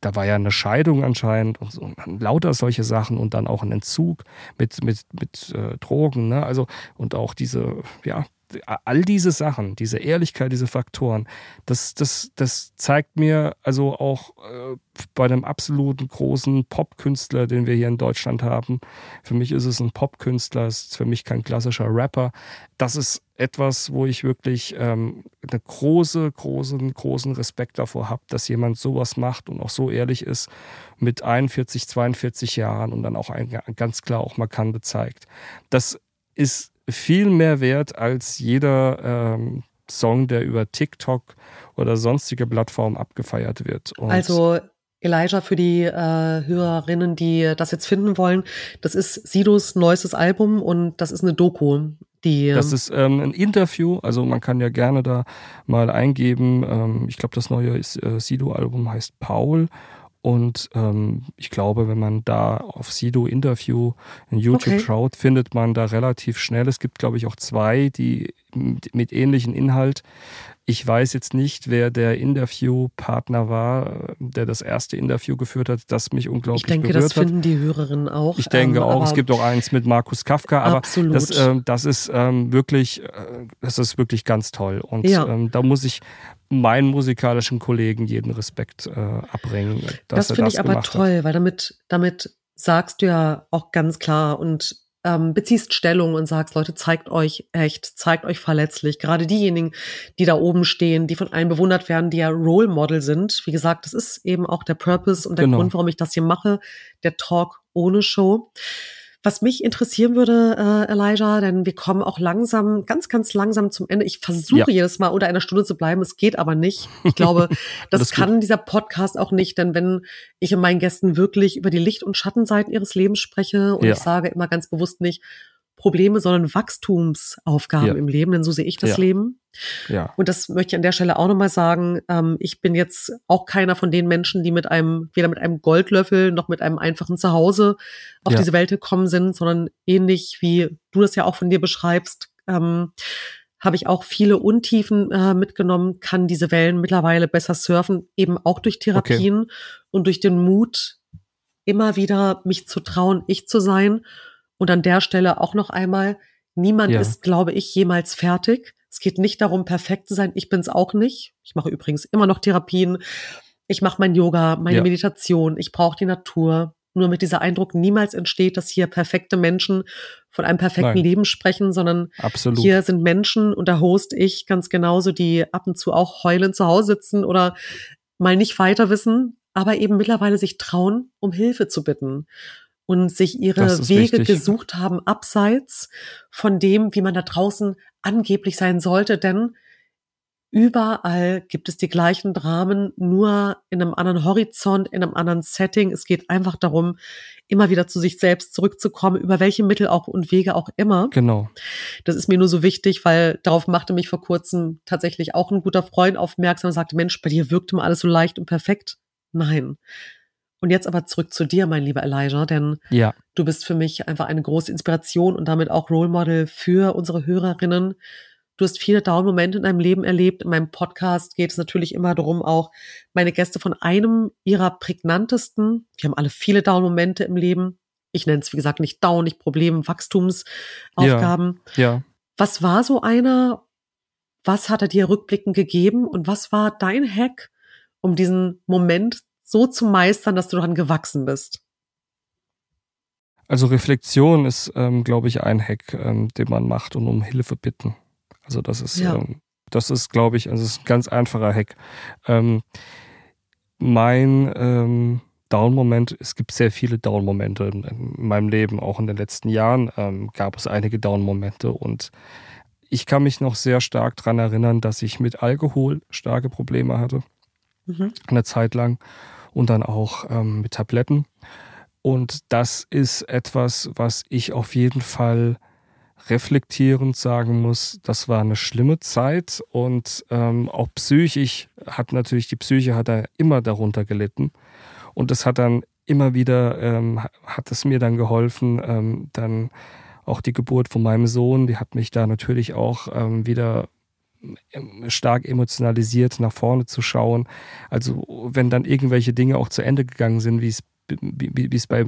Da war ja eine Scheidung anscheinend und, so, und lauter solche Sachen und dann auch ein Entzug mit, mit, mit äh, Drogen, ne? Also und auch diese, ja, all diese Sachen, diese Ehrlichkeit, diese Faktoren, das, das, das zeigt mir also auch äh, bei einem absoluten großen Popkünstler, den wir hier in Deutschland haben. Für mich ist es ein Popkünstler, ist für mich kein klassischer Rapper. Das ist etwas, wo ich wirklich ähm, eine große, großen, großen Respekt davor habe, dass jemand sowas macht und auch so ehrlich ist mit 41, 42 Jahren und dann auch ein, ganz klar auch Markante zeigt. Das ist viel mehr wert als jeder ähm, Song, der über TikTok oder sonstige Plattformen abgefeiert wird. Und also Elijah, für die äh, Hörerinnen, die das jetzt finden wollen, das ist Sidos neuestes Album und das ist eine Doku. Die, das ähm, ist ähm, ein Interview, also man kann ja gerne da mal eingeben. Ähm, ich glaube, das neue äh, Sido-Album heißt Paul und ähm, ich glaube, wenn man da auf Sido Interview in YouTube okay. schaut, findet man da relativ schnell. Es gibt, glaube ich, auch zwei, die mit ähnlichen Inhalt. Ich weiß jetzt nicht, wer der Interviewpartner war, der das erste Interview geführt hat, das mich unglaublich berührt hat. Ich denke, das finden die Hörerinnen auch. Ich denke ähm, auch, es gibt auch eins mit Markus Kafka, aber absolut. das, äh, das ist ähm, wirklich, äh, das ist wirklich ganz toll. Und ja. ähm, da muss ich meinen musikalischen Kollegen jeden Respekt äh, abbringen. das finde ich aber toll, hat. weil damit, damit sagst du ja auch ganz klar und ähm, beziehst Stellung und sagst, Leute, zeigt euch echt, zeigt euch verletzlich. Gerade diejenigen, die da oben stehen, die von allen bewundert werden, die ja Role Model sind. Wie gesagt, das ist eben auch der Purpose und der genau. Grund, warum ich das hier mache, der Talk ohne Show. Was mich interessieren würde, äh, Elijah, denn wir kommen auch langsam, ganz, ganz langsam zum Ende. Ich versuche ja. jedes Mal unter einer Stunde zu bleiben. Es geht aber nicht. Ich glaube, *laughs* das kann dieser Podcast auch nicht, denn wenn ich mit meinen Gästen wirklich über die Licht- und Schattenseiten ihres Lebens spreche und ja. ich sage immer ganz bewusst nicht, Probleme, sondern Wachstumsaufgaben ja. im Leben, denn so sehe ich das ja. Leben. Ja. Und das möchte ich an der Stelle auch nochmal sagen. Ähm, ich bin jetzt auch keiner von den Menschen, die mit einem, weder mit einem Goldlöffel noch mit einem einfachen Zuhause auf ja. diese Welt gekommen sind, sondern ähnlich wie du das ja auch von dir beschreibst, ähm, habe ich auch viele Untiefen äh, mitgenommen, kann diese Wellen mittlerweile besser surfen, eben auch durch Therapien okay. und durch den Mut, immer wieder mich zu trauen, ich zu sein. Und an der Stelle auch noch einmal, niemand ja. ist, glaube ich, jemals fertig. Es geht nicht darum, perfekt zu sein. Ich bin es auch nicht. Ich mache übrigens immer noch Therapien. Ich mache mein Yoga, meine ja. Meditation. Ich brauche die Natur. Nur mit dieser Eindruck niemals entsteht, dass hier perfekte Menschen von einem perfekten Nein. Leben sprechen, sondern Absolut. hier sind Menschen und da host ich ganz genauso, die ab und zu auch heulend zu Hause sitzen oder mal nicht weiter wissen, aber eben mittlerweile sich trauen, um Hilfe zu bitten und sich ihre Wege wichtig. gesucht haben abseits von dem, wie man da draußen angeblich sein sollte, denn überall gibt es die gleichen Dramen, nur in einem anderen Horizont, in einem anderen Setting. Es geht einfach darum, immer wieder zu sich selbst zurückzukommen, über welche Mittel auch und Wege auch immer. Genau. Das ist mir nur so wichtig, weil darauf machte mich vor kurzem tatsächlich auch ein guter Freund aufmerksam und sagte, Mensch, bei dir wirkt immer alles so leicht und perfekt. Nein. Und jetzt aber zurück zu dir, mein lieber Elijah, denn ja. du bist für mich einfach eine große Inspiration und damit auch Role Model für unsere Hörerinnen. Du hast viele Down-Momente in deinem Leben erlebt. In meinem Podcast geht es natürlich immer darum, auch meine Gäste von einem ihrer prägnantesten, wir haben alle viele Down-Momente im Leben. Ich nenne es, wie gesagt, nicht Down, nicht Problem, Wachstumsaufgaben. Ja, ja. Was war so einer? Was hat er dir rückblickend gegeben? Und was war dein Hack, um diesen Moment so zu meistern, dass du daran gewachsen bist? Also Reflexion ist, ähm, glaube ich, ein Hack, ähm, den man macht und um Hilfe bitten. Also das ist, ja. ähm, das ist, glaube ich, also ist ein ganz einfacher Hack. Ähm, mein ähm, Down-Moment, es gibt sehr viele Down-Momente in, in, meinem Leben, auch in den letzten Jahren ähm, gab es einige Down-Momente und ich kann mich noch sehr stark daran erinnern, dass ich mit Alkohol starke Probleme hatte. Mhm. Eine Zeit lang und dann auch ähm, mit Tabletten. Und das ist etwas, was ich auf jeden Fall reflektierend sagen muss, das war eine schlimme Zeit und ähm, auch psychisch hat natürlich die Psyche hat da immer darunter gelitten und es hat dann immer wieder ähm, hat es mir dann geholfen, ähm, dann auch die Geburt von meinem Sohn, die hat mich da natürlich auch ähm, wieder stark emotionalisiert nach vorne zu schauen. Also wenn dann irgendwelche Dinge auch zu Ende gegangen sind, wie es wie, es bei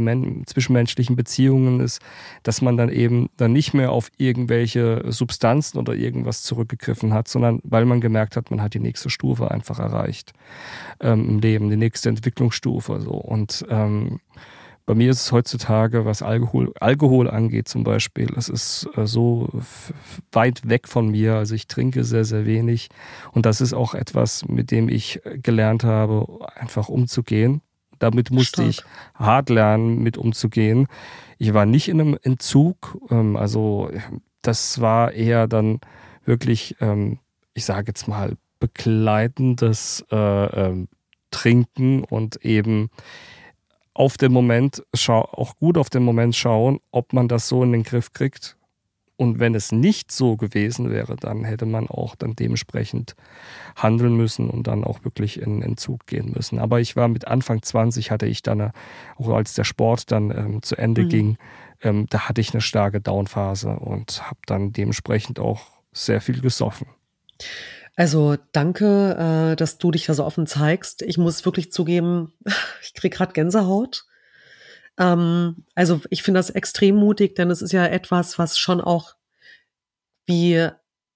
zwischenmenschlichen Beziehungen ist, dass man dann eben dann nicht mehr auf irgendwelche Substanzen oder irgendwas zurückgegriffen hat, sondern weil man gemerkt hat, man hat die nächste Stufe einfach erreicht ähm, im Leben, die nächste Entwicklungsstufe. So. Und ähm, bei mir ist es heutzutage, was Alkohol, Alkohol angeht zum Beispiel, es ist äh, so weit weg von mir. Also ich trinke sehr, sehr wenig. Und das ist auch etwas, mit dem ich gelernt habe, einfach umzugehen. Damit musste Stark. ich hart lernen, mit umzugehen. Ich war nicht in einem Entzug. Ähm, also das war eher dann wirklich, ähm, ich sage jetzt mal, begleitendes äh, ähm, Trinken und eben auf den Moment, auch gut auf den Moment schauen, ob man das so in den Griff kriegt. Und wenn es nicht so gewesen wäre, dann hätte man auch dann dementsprechend handeln müssen und dann auch wirklich in Entzug gehen müssen. Aber ich war mit Anfang 20, hatte ich dann, auch als der Sport dann ähm, zu Ende mhm. ging, ähm, da hatte ich eine starke Downphase und habe dann dementsprechend auch sehr viel gesoffen. Also danke, äh, dass du dich da so offen zeigst. Ich muss wirklich zugeben, *laughs* ich krieg gerade Gänsehaut. Ähm, also ich finde das extrem mutig, denn es ist ja etwas, was schon auch wie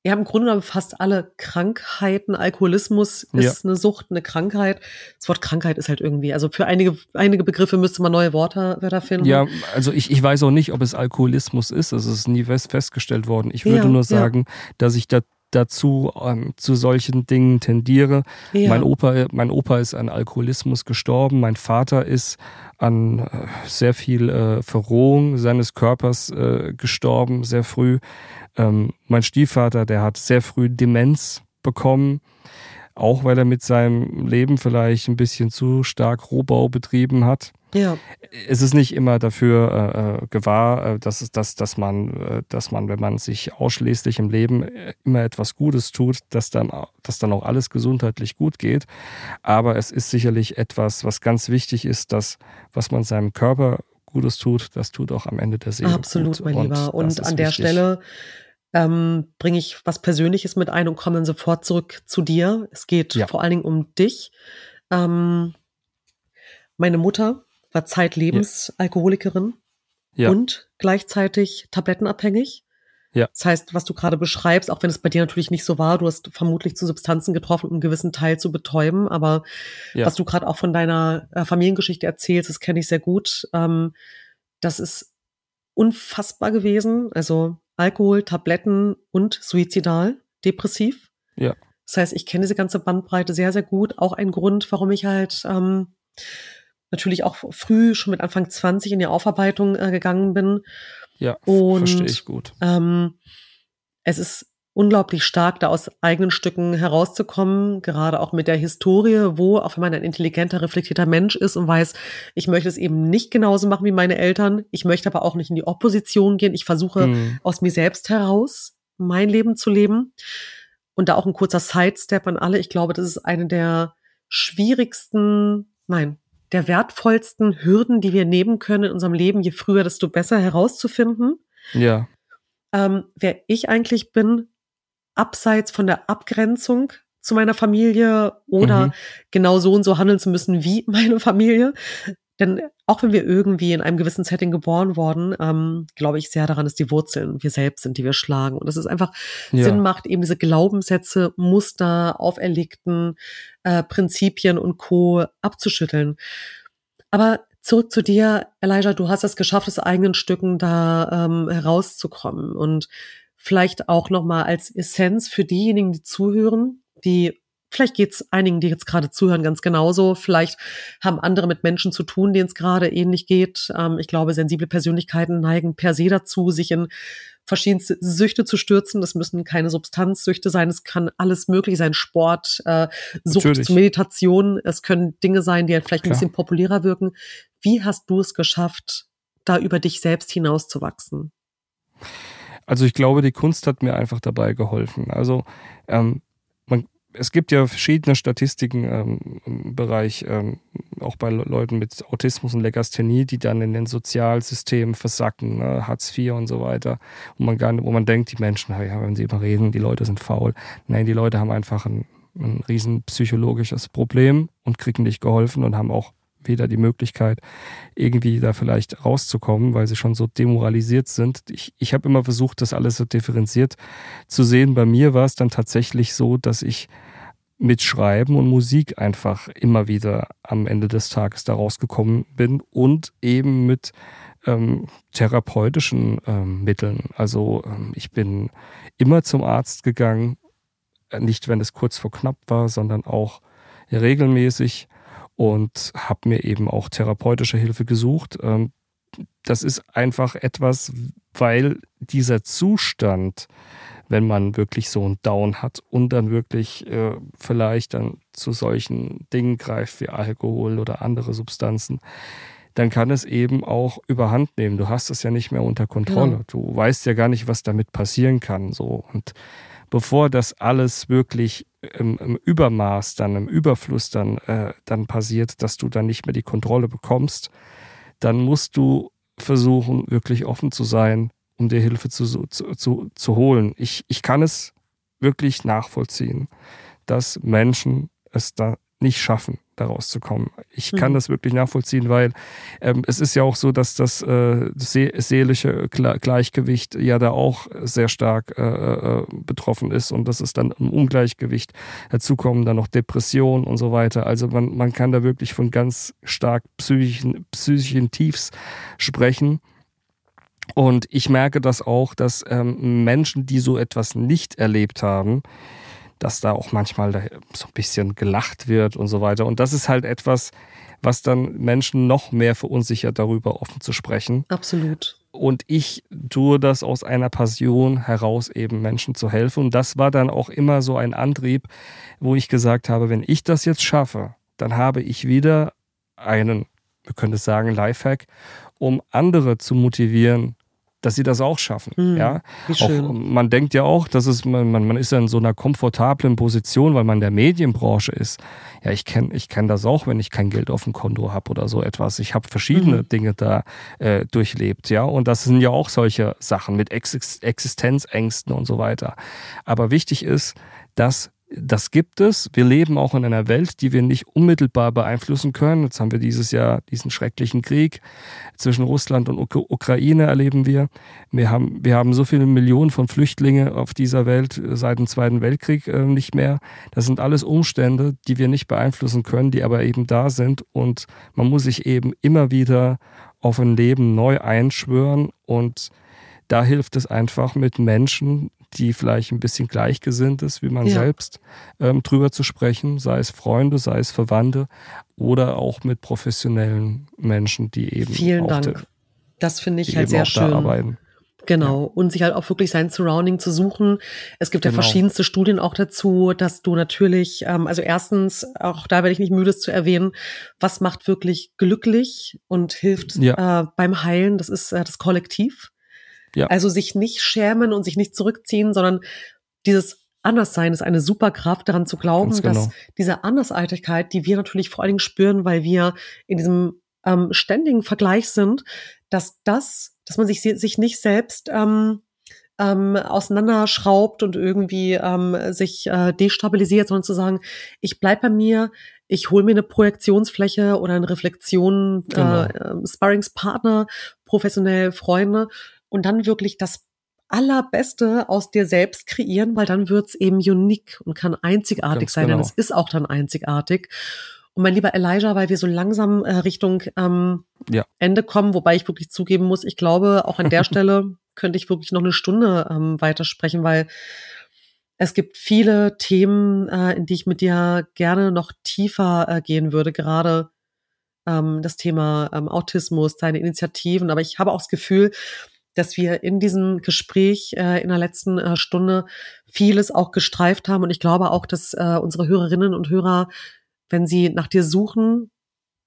wir haben im Grunde genommen fast alle Krankheiten. Alkoholismus ist ja. eine Sucht, eine Krankheit. Das Wort Krankheit ist halt irgendwie, also für einige, einige Begriffe müsste man neue Worte Wörter finden. Ja, also ich, ich weiß auch nicht, ob es Alkoholismus ist. Es ist nie fest, festgestellt worden. Ich würde ja, nur sagen, ja. dass ich da dazu ähm, zu solchen Dingen tendiere. Ja. Mein Opa, mein Opa ist an Alkoholismus gestorben. Mein Vater ist an äh, sehr viel äh, Verrohung seines Körpers äh, gestorben, sehr früh. Ähm, mein Stiefvater, der hat sehr früh Demenz bekommen auch weil er mit seinem Leben vielleicht ein bisschen zu stark Rohbau betrieben hat. Ja. Es ist nicht immer dafür äh, äh gewahr, äh, dass, dass, dass, man, äh, dass man, wenn man sich ausschließlich im Leben immer etwas Gutes tut, dass dann, dass dann auch alles gesundheitlich gut geht. Aber es ist sicherlich etwas, was ganz wichtig ist, dass was man seinem Körper Gutes tut, das tut auch am Ende der Seele. Absolut, gut. mein Lieber. Und an der wichtig. Stelle ähm, bringe ich was Persönliches mit ein und komme dann sofort zurück zu dir. Es geht ja. vor allen Dingen um dich. Ähm, meine Mutter war zeitlebens ja. Alkoholikerin ja. und gleichzeitig tablettenabhängig. Ja. Das heißt, was du gerade beschreibst, auch wenn es bei dir natürlich nicht so war, du hast vermutlich zu Substanzen getroffen, um einen gewissen Teil zu betäuben, aber ja. was du gerade auch von deiner äh, Familiengeschichte erzählst, das kenne ich sehr gut. Ähm, das ist unfassbar gewesen. Also Alkohol, Tabletten und suizidal, depressiv. Ja. Das heißt, ich kenne diese ganze Bandbreite sehr, sehr gut. Auch ein Grund, warum ich halt ähm, natürlich auch früh, schon mit Anfang 20 in die Aufarbeitung äh, gegangen bin. Ja, und, verstehe ich gut. Ähm, es ist unglaublich stark, da aus eigenen Stücken herauszukommen, gerade auch mit der Historie, wo, auch wenn man ein intelligenter, reflektierter Mensch ist und weiß, ich möchte es eben nicht genauso machen wie meine Eltern, ich möchte aber auch nicht in die Opposition gehen, ich versuche mhm. aus mir selbst heraus mein Leben zu leben. Und da auch ein kurzer Sidestep an alle, ich glaube, das ist eine der schwierigsten, nein, der wertvollsten Hürden, die wir nehmen können in unserem Leben, je früher, desto besser herauszufinden. Ja. Ähm, wer ich eigentlich bin, abseits von der Abgrenzung zu meiner Familie oder mhm. genau so und so handeln zu müssen wie *laughs* meine Familie. Denn auch wenn wir irgendwie in einem gewissen Setting geboren worden, ähm, glaube ich sehr daran, dass die Wurzeln wir selbst sind, die wir schlagen. Und dass es einfach ja. Sinn macht, eben diese Glaubenssätze, Muster, auferlegten äh, Prinzipien und Co. abzuschütteln. Aber zurück zu dir, Elijah, du hast es geschafft, aus eigenen Stücken da ähm, herauszukommen. Und vielleicht auch nochmal als Essenz für diejenigen, die zuhören, die Vielleicht geht's einigen, die jetzt gerade zuhören, ganz genauso. Vielleicht haben andere mit Menschen zu tun, denen es gerade ähnlich geht. Ähm, ich glaube, sensible Persönlichkeiten neigen per se dazu, sich in verschiedenste Süchte zu stürzen. Das müssen keine Substanzsüchte sein. Es kann alles möglich sein. Sport, äh, Sucht, Natürlich. Meditation. Es können Dinge sein, die vielleicht Klar. ein bisschen populärer wirken. Wie hast du es geschafft, da über dich selbst hinauszuwachsen? Also ich glaube, die Kunst hat mir einfach dabei geholfen. Also ähm, man, es gibt ja verschiedene Statistiken ähm, im Bereich, ähm, auch bei Leuten mit Autismus und Legasthenie, die dann in den Sozialsystemen versacken, ne? Hartz IV und so weiter, wo man, gar nicht, wo man denkt, die Menschen, ja, wenn sie überreden, die Leute sind faul. Nein, die Leute haben einfach ein, ein riesen psychologisches Problem und kriegen nicht geholfen und haben auch weder die Möglichkeit, irgendwie da vielleicht rauszukommen, weil sie schon so demoralisiert sind. Ich, ich habe immer versucht, das alles so differenziert zu sehen. Bei mir war es dann tatsächlich so, dass ich mit Schreiben und Musik einfach immer wieder am Ende des Tages da rausgekommen bin und eben mit ähm, therapeutischen ähm, Mitteln. Also ähm, ich bin immer zum Arzt gegangen, äh, nicht wenn es kurz vor knapp war, sondern auch regelmäßig und habe mir eben auch therapeutische Hilfe gesucht. Ähm, das ist einfach etwas, weil dieser Zustand, wenn man wirklich so einen Down hat und dann wirklich äh, vielleicht dann zu solchen Dingen greift wie Alkohol oder andere Substanzen, dann kann es eben auch überhand nehmen. Du hast es ja nicht mehr unter Kontrolle. Ja. Du weißt ja gar nicht, was damit passieren kann. So. Und bevor das alles wirklich im, im Übermaß, dann im Überfluss dann, äh, dann passiert, dass du dann nicht mehr die Kontrolle bekommst, dann musst du versuchen, wirklich offen zu sein, um dir Hilfe zu, zu, zu, zu holen. Ich, ich kann es wirklich nachvollziehen, dass Menschen es da nicht schaffen, daraus zu kommen. Ich kann mhm. das wirklich nachvollziehen, weil ähm, es ist ja auch so, dass das äh, see seelische Gleichgewicht ja da auch sehr stark äh, äh, betroffen ist und das ist dann ein Ungleichgewicht. Dazu kommen dann noch Depressionen und so weiter. Also man, man kann da wirklich von ganz stark psychischen, psychischen Tiefs sprechen. Und ich merke das auch, dass ähm, Menschen, die so etwas nicht erlebt haben, dass da auch manchmal so ein bisschen gelacht wird und so weiter. Und das ist halt etwas, was dann Menschen noch mehr verunsichert, darüber offen zu sprechen. Absolut. Und ich tue das aus einer Passion heraus, eben Menschen zu helfen. Und das war dann auch immer so ein Antrieb, wo ich gesagt habe, wenn ich das jetzt schaffe, dann habe ich wieder einen, wir können es sagen, Lifehack, um andere zu motivieren, dass sie das auch schaffen. Mhm, ja, auch, man denkt ja auch, dass es man, man ist ja in so einer komfortablen Position, weil man in der Medienbranche ist. Ja, ich kenne ich kenn das auch, wenn ich kein Geld auf dem Konto habe oder so etwas. Ich habe verschiedene mhm. Dinge da äh, durchlebt, ja, und das sind ja auch solche Sachen mit Ex Existenzängsten und so weiter. Aber wichtig ist, dass das gibt es. Wir leben auch in einer Welt, die wir nicht unmittelbar beeinflussen können. Jetzt haben wir dieses Jahr diesen schrecklichen Krieg zwischen Russland und Ukraine erleben wir. Wir haben, wir haben so viele Millionen von Flüchtlingen auf dieser Welt seit dem Zweiten Weltkrieg äh, nicht mehr. Das sind alles Umstände, die wir nicht beeinflussen können, die aber eben da sind. Und man muss sich eben immer wieder auf ein Leben neu einschwören und da hilft es einfach mit Menschen, die vielleicht ein bisschen gleichgesinnt ist wie man ja. selbst, ähm, drüber zu sprechen, sei es Freunde, sei es Verwandte oder auch mit professionellen Menschen, die eben. Vielen Dank. De, das finde ich halt sehr schön. Arbeiten. Genau. Ja. Und sich halt auch wirklich sein Surrounding zu suchen. Es gibt genau. ja verschiedenste Studien auch dazu, dass du natürlich, ähm, also erstens, auch da werde ich nicht müde es zu erwähnen, was macht wirklich glücklich und hilft ja. äh, beim Heilen, das ist äh, das Kollektiv. Ja. Also sich nicht schämen und sich nicht zurückziehen, sondern dieses Anderssein ist eine Superkraft, daran zu glauben, genau. dass diese Andersartigkeit, die wir natürlich vor allen Dingen spüren, weil wir in diesem ähm, ständigen Vergleich sind, dass das, dass man sich, sich nicht selbst ähm, ähm, auseinanderschraubt und irgendwie ähm, sich äh, destabilisiert, sondern zu sagen, ich bleib bei mir, ich hole mir eine Projektionsfläche oder eine Reflexion, genau. äh, ähm, Sparringspartner, professionell Freunde und dann wirklich das Allerbeste aus dir selbst kreieren, weil dann wird's eben unique und kann einzigartig Ganz sein, genau. denn es ist auch dann einzigartig. Und mein lieber Elijah, weil wir so langsam äh, Richtung ähm, ja. Ende kommen, wobei ich wirklich zugeben muss, ich glaube, auch an der *laughs* Stelle könnte ich wirklich noch eine Stunde ähm, weitersprechen, weil es gibt viele Themen, äh, in die ich mit dir gerne noch tiefer äh, gehen würde, gerade ähm, das Thema ähm, Autismus, deine Initiativen. Aber ich habe auch das Gefühl, dass wir in diesem Gespräch äh, in der letzten äh, Stunde vieles auch gestreift haben. Und ich glaube auch, dass äh, unsere Hörerinnen und Hörer, wenn sie nach dir suchen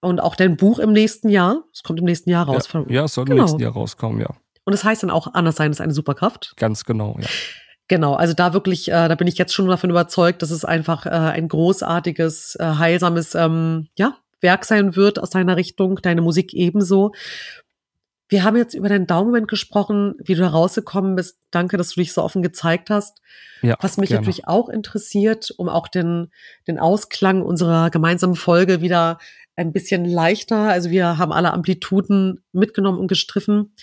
und auch dein Buch im nächsten Jahr, es kommt im nächsten Jahr raus. Ja, ja es soll genau. im nächsten Jahr rauskommen, ja. Und es das heißt dann auch, anders sein ist eine Superkraft. Ganz genau, ja. Genau, also da wirklich, äh, da bin ich jetzt schon davon überzeugt, dass es einfach äh, ein großartiges, äh, heilsames ähm, ja, Werk sein wird aus deiner Richtung, deine Musik ebenso. Wir haben jetzt über deinen Daumen gesprochen, wie du da rausgekommen bist. Danke, dass du dich so offen gezeigt hast. Ja, Was mich gerne. natürlich auch interessiert, um auch den, den Ausklang unserer gemeinsamen Folge wieder ein bisschen leichter. Also wir haben alle Amplituden mitgenommen und gestriffen.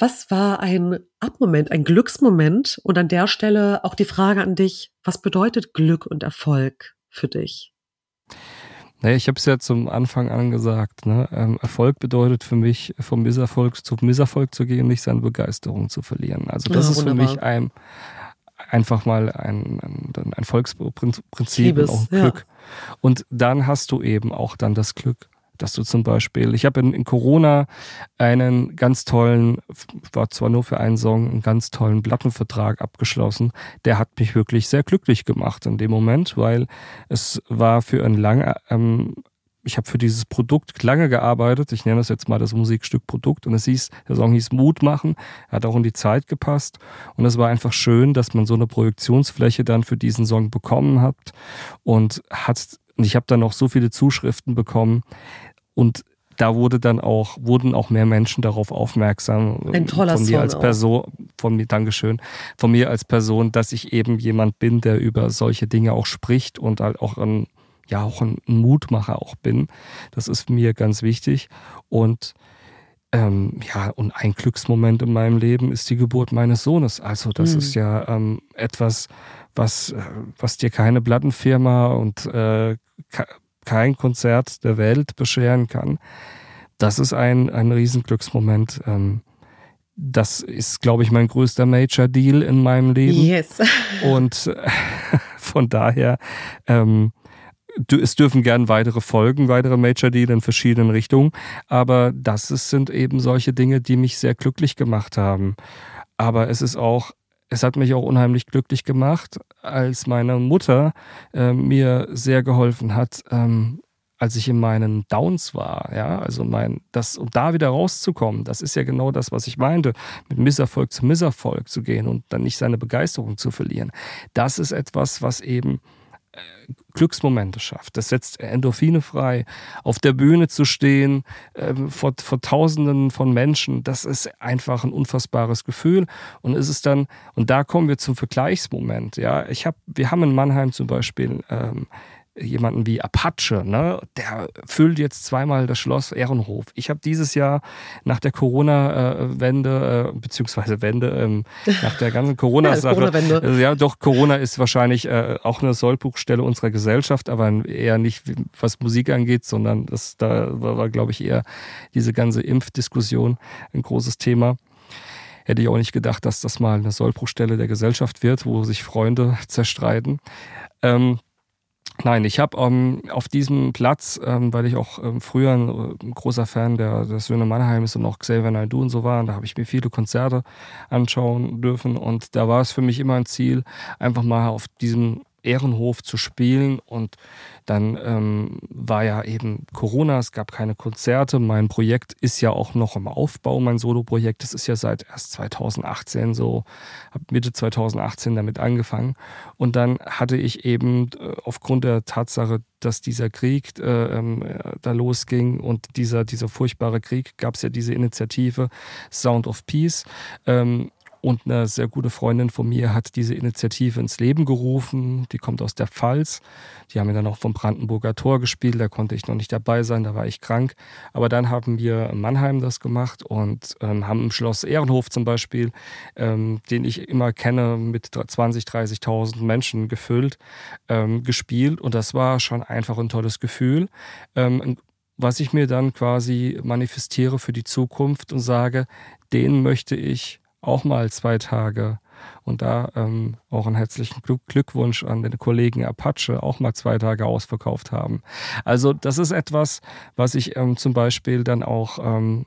Was war ein Abmoment, ein Glücksmoment? Und an der Stelle auch die Frage an dich, was bedeutet Glück und Erfolg für dich? Naja, ich habe es ja zum Anfang an gesagt. Ne? Ähm, Erfolg bedeutet für mich, vom Misserfolg zum Misserfolg zu gehen, nicht seine Begeisterung zu verlieren. Also das ja, ist für mich ein, einfach mal ein, ein, ein Volksprinzip und auch ein Glück. Ja. Und dann hast du eben auch dann das Glück dass du zum Beispiel, ich habe in, in, Corona einen ganz tollen, war zwar nur für einen Song, einen ganz tollen Plattenvertrag abgeschlossen. Der hat mich wirklich sehr glücklich gemacht in dem Moment, weil es war für ein lange, ähm, ich habe für dieses Produkt lange gearbeitet. Ich nenne das jetzt mal das Musikstück Produkt. Und es hieß, der Song hieß Mut machen. Er hat auch in die Zeit gepasst. Und es war einfach schön, dass man so eine Projektionsfläche dann für diesen Song bekommen hat. Und hat, und ich habe dann noch so viele Zuschriften bekommen. Und da wurde dann auch, wurden auch mehr Menschen darauf aufmerksam. Ein toller von mir Song als Person, auch. von mir, Dankeschön, von mir als Person, dass ich eben jemand bin, der über solche Dinge auch spricht und halt auch ein, ja, auch ein Mutmacher auch bin. Das ist mir ganz wichtig. Und ähm, ja, und ein Glücksmoment in meinem Leben ist die Geburt meines Sohnes. Also das mhm. ist ja ähm, etwas, was, äh, was dir keine Plattenfirma und äh, kein Konzert der Welt bescheren kann. Das ist ein, ein Riesenglücksmoment. Ähm, das ist, glaube ich, mein größter Major Deal in meinem Leben. Yes. *laughs* Und *laughs* von daher, ähm, es dürfen gern weitere Folgen, weitere Major Deal in verschiedenen Richtungen. Aber das ist, sind eben solche Dinge, die mich sehr glücklich gemacht haben. Aber es ist auch es hat mich auch unheimlich glücklich gemacht, als meine Mutter äh, mir sehr geholfen hat, ähm, als ich in meinen Downs war, ja, also mein, das, um da wieder rauszukommen, das ist ja genau das, was ich meinte, mit Misserfolg zu Misserfolg zu gehen und dann nicht seine Begeisterung zu verlieren. Das ist etwas, was eben Glücksmomente schafft. Das setzt Endorphine frei. Auf der Bühne zu stehen, äh, vor, vor Tausenden von Menschen, das ist einfach ein unfassbares Gefühl. Und ist es dann, und da kommen wir zum Vergleichsmoment. Ja, ich habe, wir haben in Mannheim zum Beispiel ähm, jemanden wie Apache, ne? der füllt jetzt zweimal das Schloss Ehrenhof. Ich habe dieses Jahr nach der Corona-Wende, äh, beziehungsweise Wende, ähm, nach der ganzen *laughs* Corona-Sache, Corona äh, ja doch, Corona ist wahrscheinlich äh, auch eine Sollbruchstelle unserer Gesellschaft, aber eher nicht, was Musik angeht, sondern das, da war, war glaube ich, eher diese ganze Impfdiskussion ein großes Thema hätte ich auch nicht gedacht, dass das mal eine Sollbruchstelle der Gesellschaft wird, wo sich Freunde zerstreiten. Ähm, Nein, ich habe ähm, auf diesem Platz, ähm, weil ich auch ähm, früher ein, ein, großer Fan der, der Söhne Mannheims und auch Xavier Naidoo und so war, und da habe ich mir viele Konzerte anschauen dürfen. Und da war es für mich immer ein Ziel, einfach mal auf diesem Ehrenhof zu spielen. Und dann ähm, war ja eben Corona, es gab keine Konzerte. Mein Projekt ist ja auch noch im Aufbau, mein Solo-Projekt. Das ist ja seit erst 2018 so, habe Mitte 2018 damit angefangen. Und dann hatte ich eben äh, aufgrund der Tatsache, dass dieser Krieg äh, ähm, da losging und dieser, dieser furchtbare Krieg, gab es ja diese Initiative Sound of Peace. Ähm, und eine sehr gute Freundin von mir hat diese Initiative ins Leben gerufen. Die kommt aus der Pfalz. Die haben ja dann auch vom Brandenburger Tor gespielt. Da konnte ich noch nicht dabei sein, da war ich krank. Aber dann haben wir in Mannheim das gemacht und ähm, haben im Schloss Ehrenhof zum Beispiel, ähm, den ich immer kenne, mit 20.000, 30.000 Menschen gefüllt, ähm, gespielt. Und das war schon einfach ein tolles Gefühl. Ähm, was ich mir dann quasi manifestiere für die Zukunft und sage, den möchte ich auch mal zwei Tage. Und da ähm, auch einen herzlichen Glückwunsch an den Kollegen Apache, auch mal zwei Tage ausverkauft haben. Also das ist etwas, was ich ähm, zum Beispiel dann auch ähm,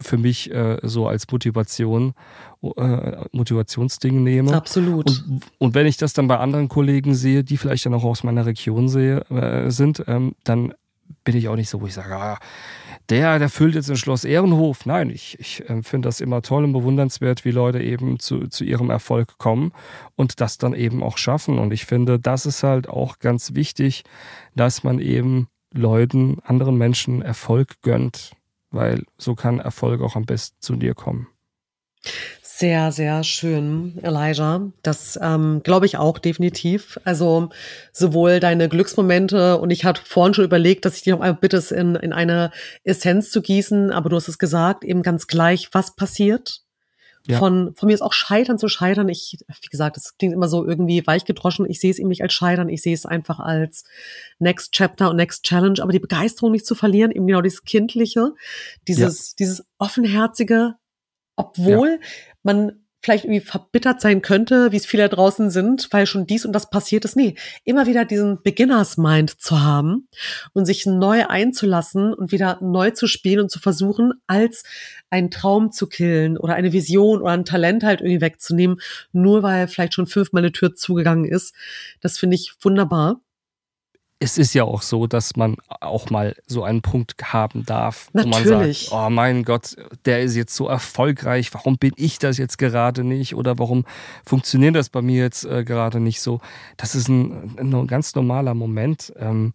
für mich äh, so als Motivation, äh, Motivationsding nehme. Absolut. Und, und, wenn ich das dann bei anderen Kollegen sehe, die vielleicht dann auch aus meiner Region sehe, äh, sind, ähm, dann bin ich auch nicht so, wo ich sage, ah, der, der füllt jetzt ein Schloss Ehrenhof. Nein, ich, ich äh, finde das immer toll und bewundernswert, wie Leute eben zu, zu ihrem Erfolg kommen und das dann eben auch schaffen. Und ich finde, das ist halt auch ganz wichtig, dass man eben Leuten, anderen Menschen Erfolg gönnt, weil so kann Erfolg auch am besten zu dir kommen. Sehr, sehr schön, Elijah. Das ähm, glaube ich auch definitiv. Also sowohl deine Glücksmomente und ich hatte vorhin schon überlegt, dass ich dir noch einmal bitte, in, in eine Essenz zu gießen, aber du hast es gesagt, eben ganz gleich, was passiert. Ja. Von, von mir ist auch Scheitern zu Scheitern. Ich, wie gesagt, das klingt immer so irgendwie weichgedroschen. Ich sehe es eben nicht als Scheitern. Ich sehe es einfach als Next Chapter und Next Challenge. Aber die Begeisterung nicht zu verlieren, eben genau dieses Kindliche, dieses, ja. dieses offenherzige, obwohl ja man vielleicht irgendwie verbittert sein könnte, wie es viele draußen sind, weil schon dies und das passiert ist. Nee, immer wieder diesen Beginners Mind zu haben und sich neu einzulassen und wieder neu zu spielen und zu versuchen, als einen Traum zu killen oder eine Vision oder ein Talent halt irgendwie wegzunehmen, nur weil vielleicht schon fünfmal eine Tür zugegangen ist. Das finde ich wunderbar es ist ja auch so, dass man auch mal so einen Punkt haben darf, Natürlich. wo man sagt, oh mein Gott, der ist jetzt so erfolgreich, warum bin ich das jetzt gerade nicht oder warum funktioniert das bei mir jetzt äh, gerade nicht so. Das ist ein, ein ganz normaler Moment, ähm,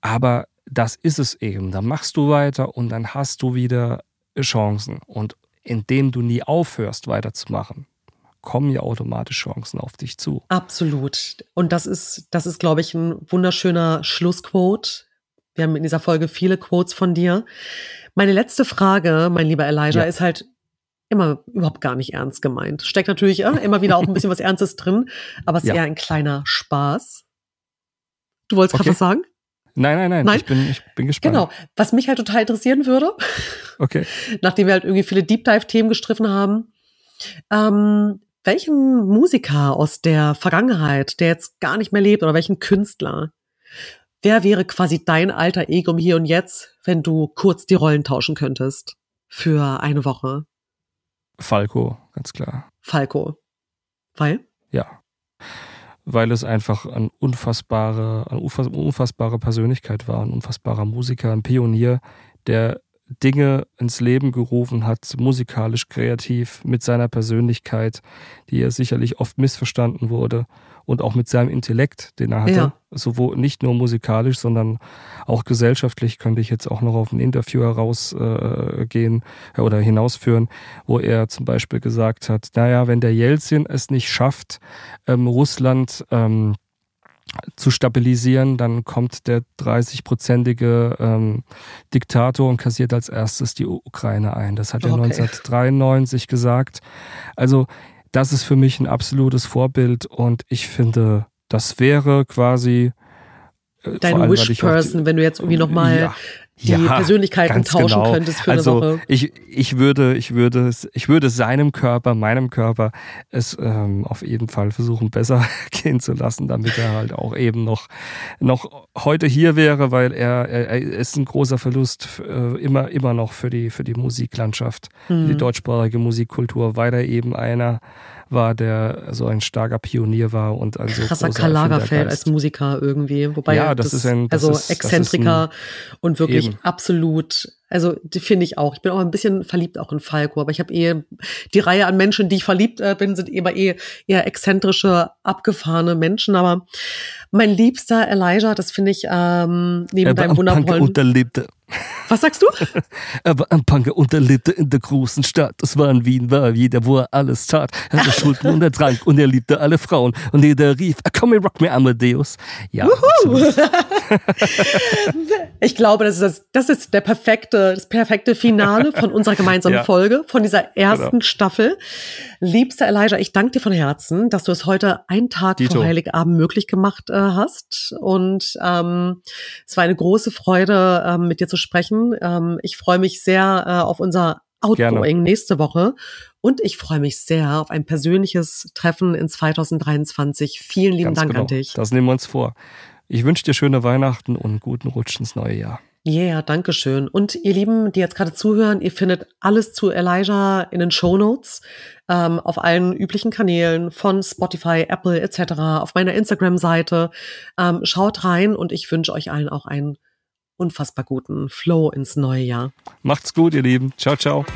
aber das ist es eben. Dann machst du weiter und dann hast du wieder Chancen und indem du nie aufhörst weiterzumachen, kommen ja automatisch Chancen auf dich zu. Absolut. Und das ist, das ist, glaube ich, ein wunderschöner Schlussquote. Wir haben in dieser Folge viele Quotes von dir. Meine letzte Frage, mein lieber Elijah, ja. ist halt immer überhaupt gar nicht ernst gemeint. Steckt natürlich ja, immer wieder auch ein bisschen was Ernstes drin, aber es ist ja. eher ein kleiner Spaß. Du wolltest okay. gerade was sagen? Nein, nein, nein, nein. Ich, bin, ich bin gespannt. Genau. Was mich halt total interessieren würde, okay. *laughs* nachdem wir halt irgendwie viele Deep Dive-Themen gestriffen haben, ähm, welchen Musiker aus der Vergangenheit, der jetzt gar nicht mehr lebt, oder welchen Künstler, wer wäre quasi dein alter Ego im Hier und Jetzt, wenn du kurz die Rollen tauschen könntest für eine Woche? Falco, ganz klar. Falco. Weil? Ja. weil es einfach eine unfassbare, eine unfassbare Persönlichkeit war, ein unfassbarer Musiker, ein Pionier, der Dinge ins Leben gerufen hat, musikalisch, kreativ, mit seiner Persönlichkeit, die er sicherlich oft missverstanden wurde und auch mit seinem Intellekt, den er hatte, ja. sowohl nicht nur musikalisch, sondern auch gesellschaftlich könnte ich jetzt auch noch auf ein Interview herausgehen äh, oder hinausführen, wo er zum Beispiel gesagt hat, naja, wenn der Jelzin es nicht schafft, ähm, Russland ähm, zu stabilisieren, dann kommt der 30-prozentige ähm, Diktator und kassiert als erstes die Ukraine ein. Das hat er 1993 gesagt. Also das ist für mich ein absolutes Vorbild und ich finde, das wäre quasi äh, Dein Wish-Person, wenn du jetzt irgendwie nochmal ja, die ja, Persönlichkeiten tauschen genau. könntest für also eine Woche. Ich, ich würde, ich würde es, ich würde seinem Körper, meinem Körper es ähm, auf jeden Fall versuchen, besser *laughs* gehen zu lassen, damit er halt auch eben noch, noch heute hier wäre, weil er, er, er ist ein großer Verlust äh, immer, immer noch für die, für die Musiklandschaft, mhm. die deutschsprachige Musikkultur, weil er eben einer war, der so ein starker Pionier war und ein so krasser Karl Lagerfeld als Musiker irgendwie, wobei ja, das, das ist ein, das also ist, Exzentriker ein, und wirklich eben. absolut also die finde ich auch. Ich bin auch ein bisschen verliebt auch in Falco, aber ich habe eh die Reihe an Menschen, die ich verliebt äh, bin, sind immer eh eher exzentrische, abgefahrene Menschen. Aber mein liebster Elijah, das finde ich ähm, neben deinem wundervollen. Unterlebte. Was sagst du? *laughs* er war ein Punker und er lebte in der großen Stadt. Das war in Wien, war jeder, wo er alles tat. Er hatte *laughs* Schulden und er trank und er liebte alle Frauen. Und jeder rief, komm, rock me Amadeus. Ja, *laughs* ich glaube, das ist, das, das ist der perfekte, das perfekte Finale von unserer gemeinsamen ja. Folge, von dieser ersten genau. Staffel. Liebster Elijah, ich danke dir von Herzen, dass du es heute einen Tag Dito. vor Heiligabend möglich gemacht hast. Und ähm, es war eine große Freude, ähm, mit dir zu sprechen. Ähm, ich freue mich sehr äh, auf unser Outgoing Gerne. nächste Woche. Und ich freue mich sehr auf ein persönliches Treffen in 2023. Vielen lieben Ganz Dank genau. an dich. Das nehmen wir uns vor. Ich wünsche dir schöne Weihnachten und guten Rutsch ins neue Jahr. Ja, yeah, danke schön. Und ihr Lieben, die jetzt gerade zuhören, ihr findet alles zu Elijah in den Show Notes ähm, auf allen üblichen Kanälen von Spotify, Apple etc. auf meiner Instagram-Seite. Ähm, schaut rein und ich wünsche euch allen auch einen unfassbar guten Flow ins neue Jahr. Macht's gut, ihr Lieben. Ciao, ciao.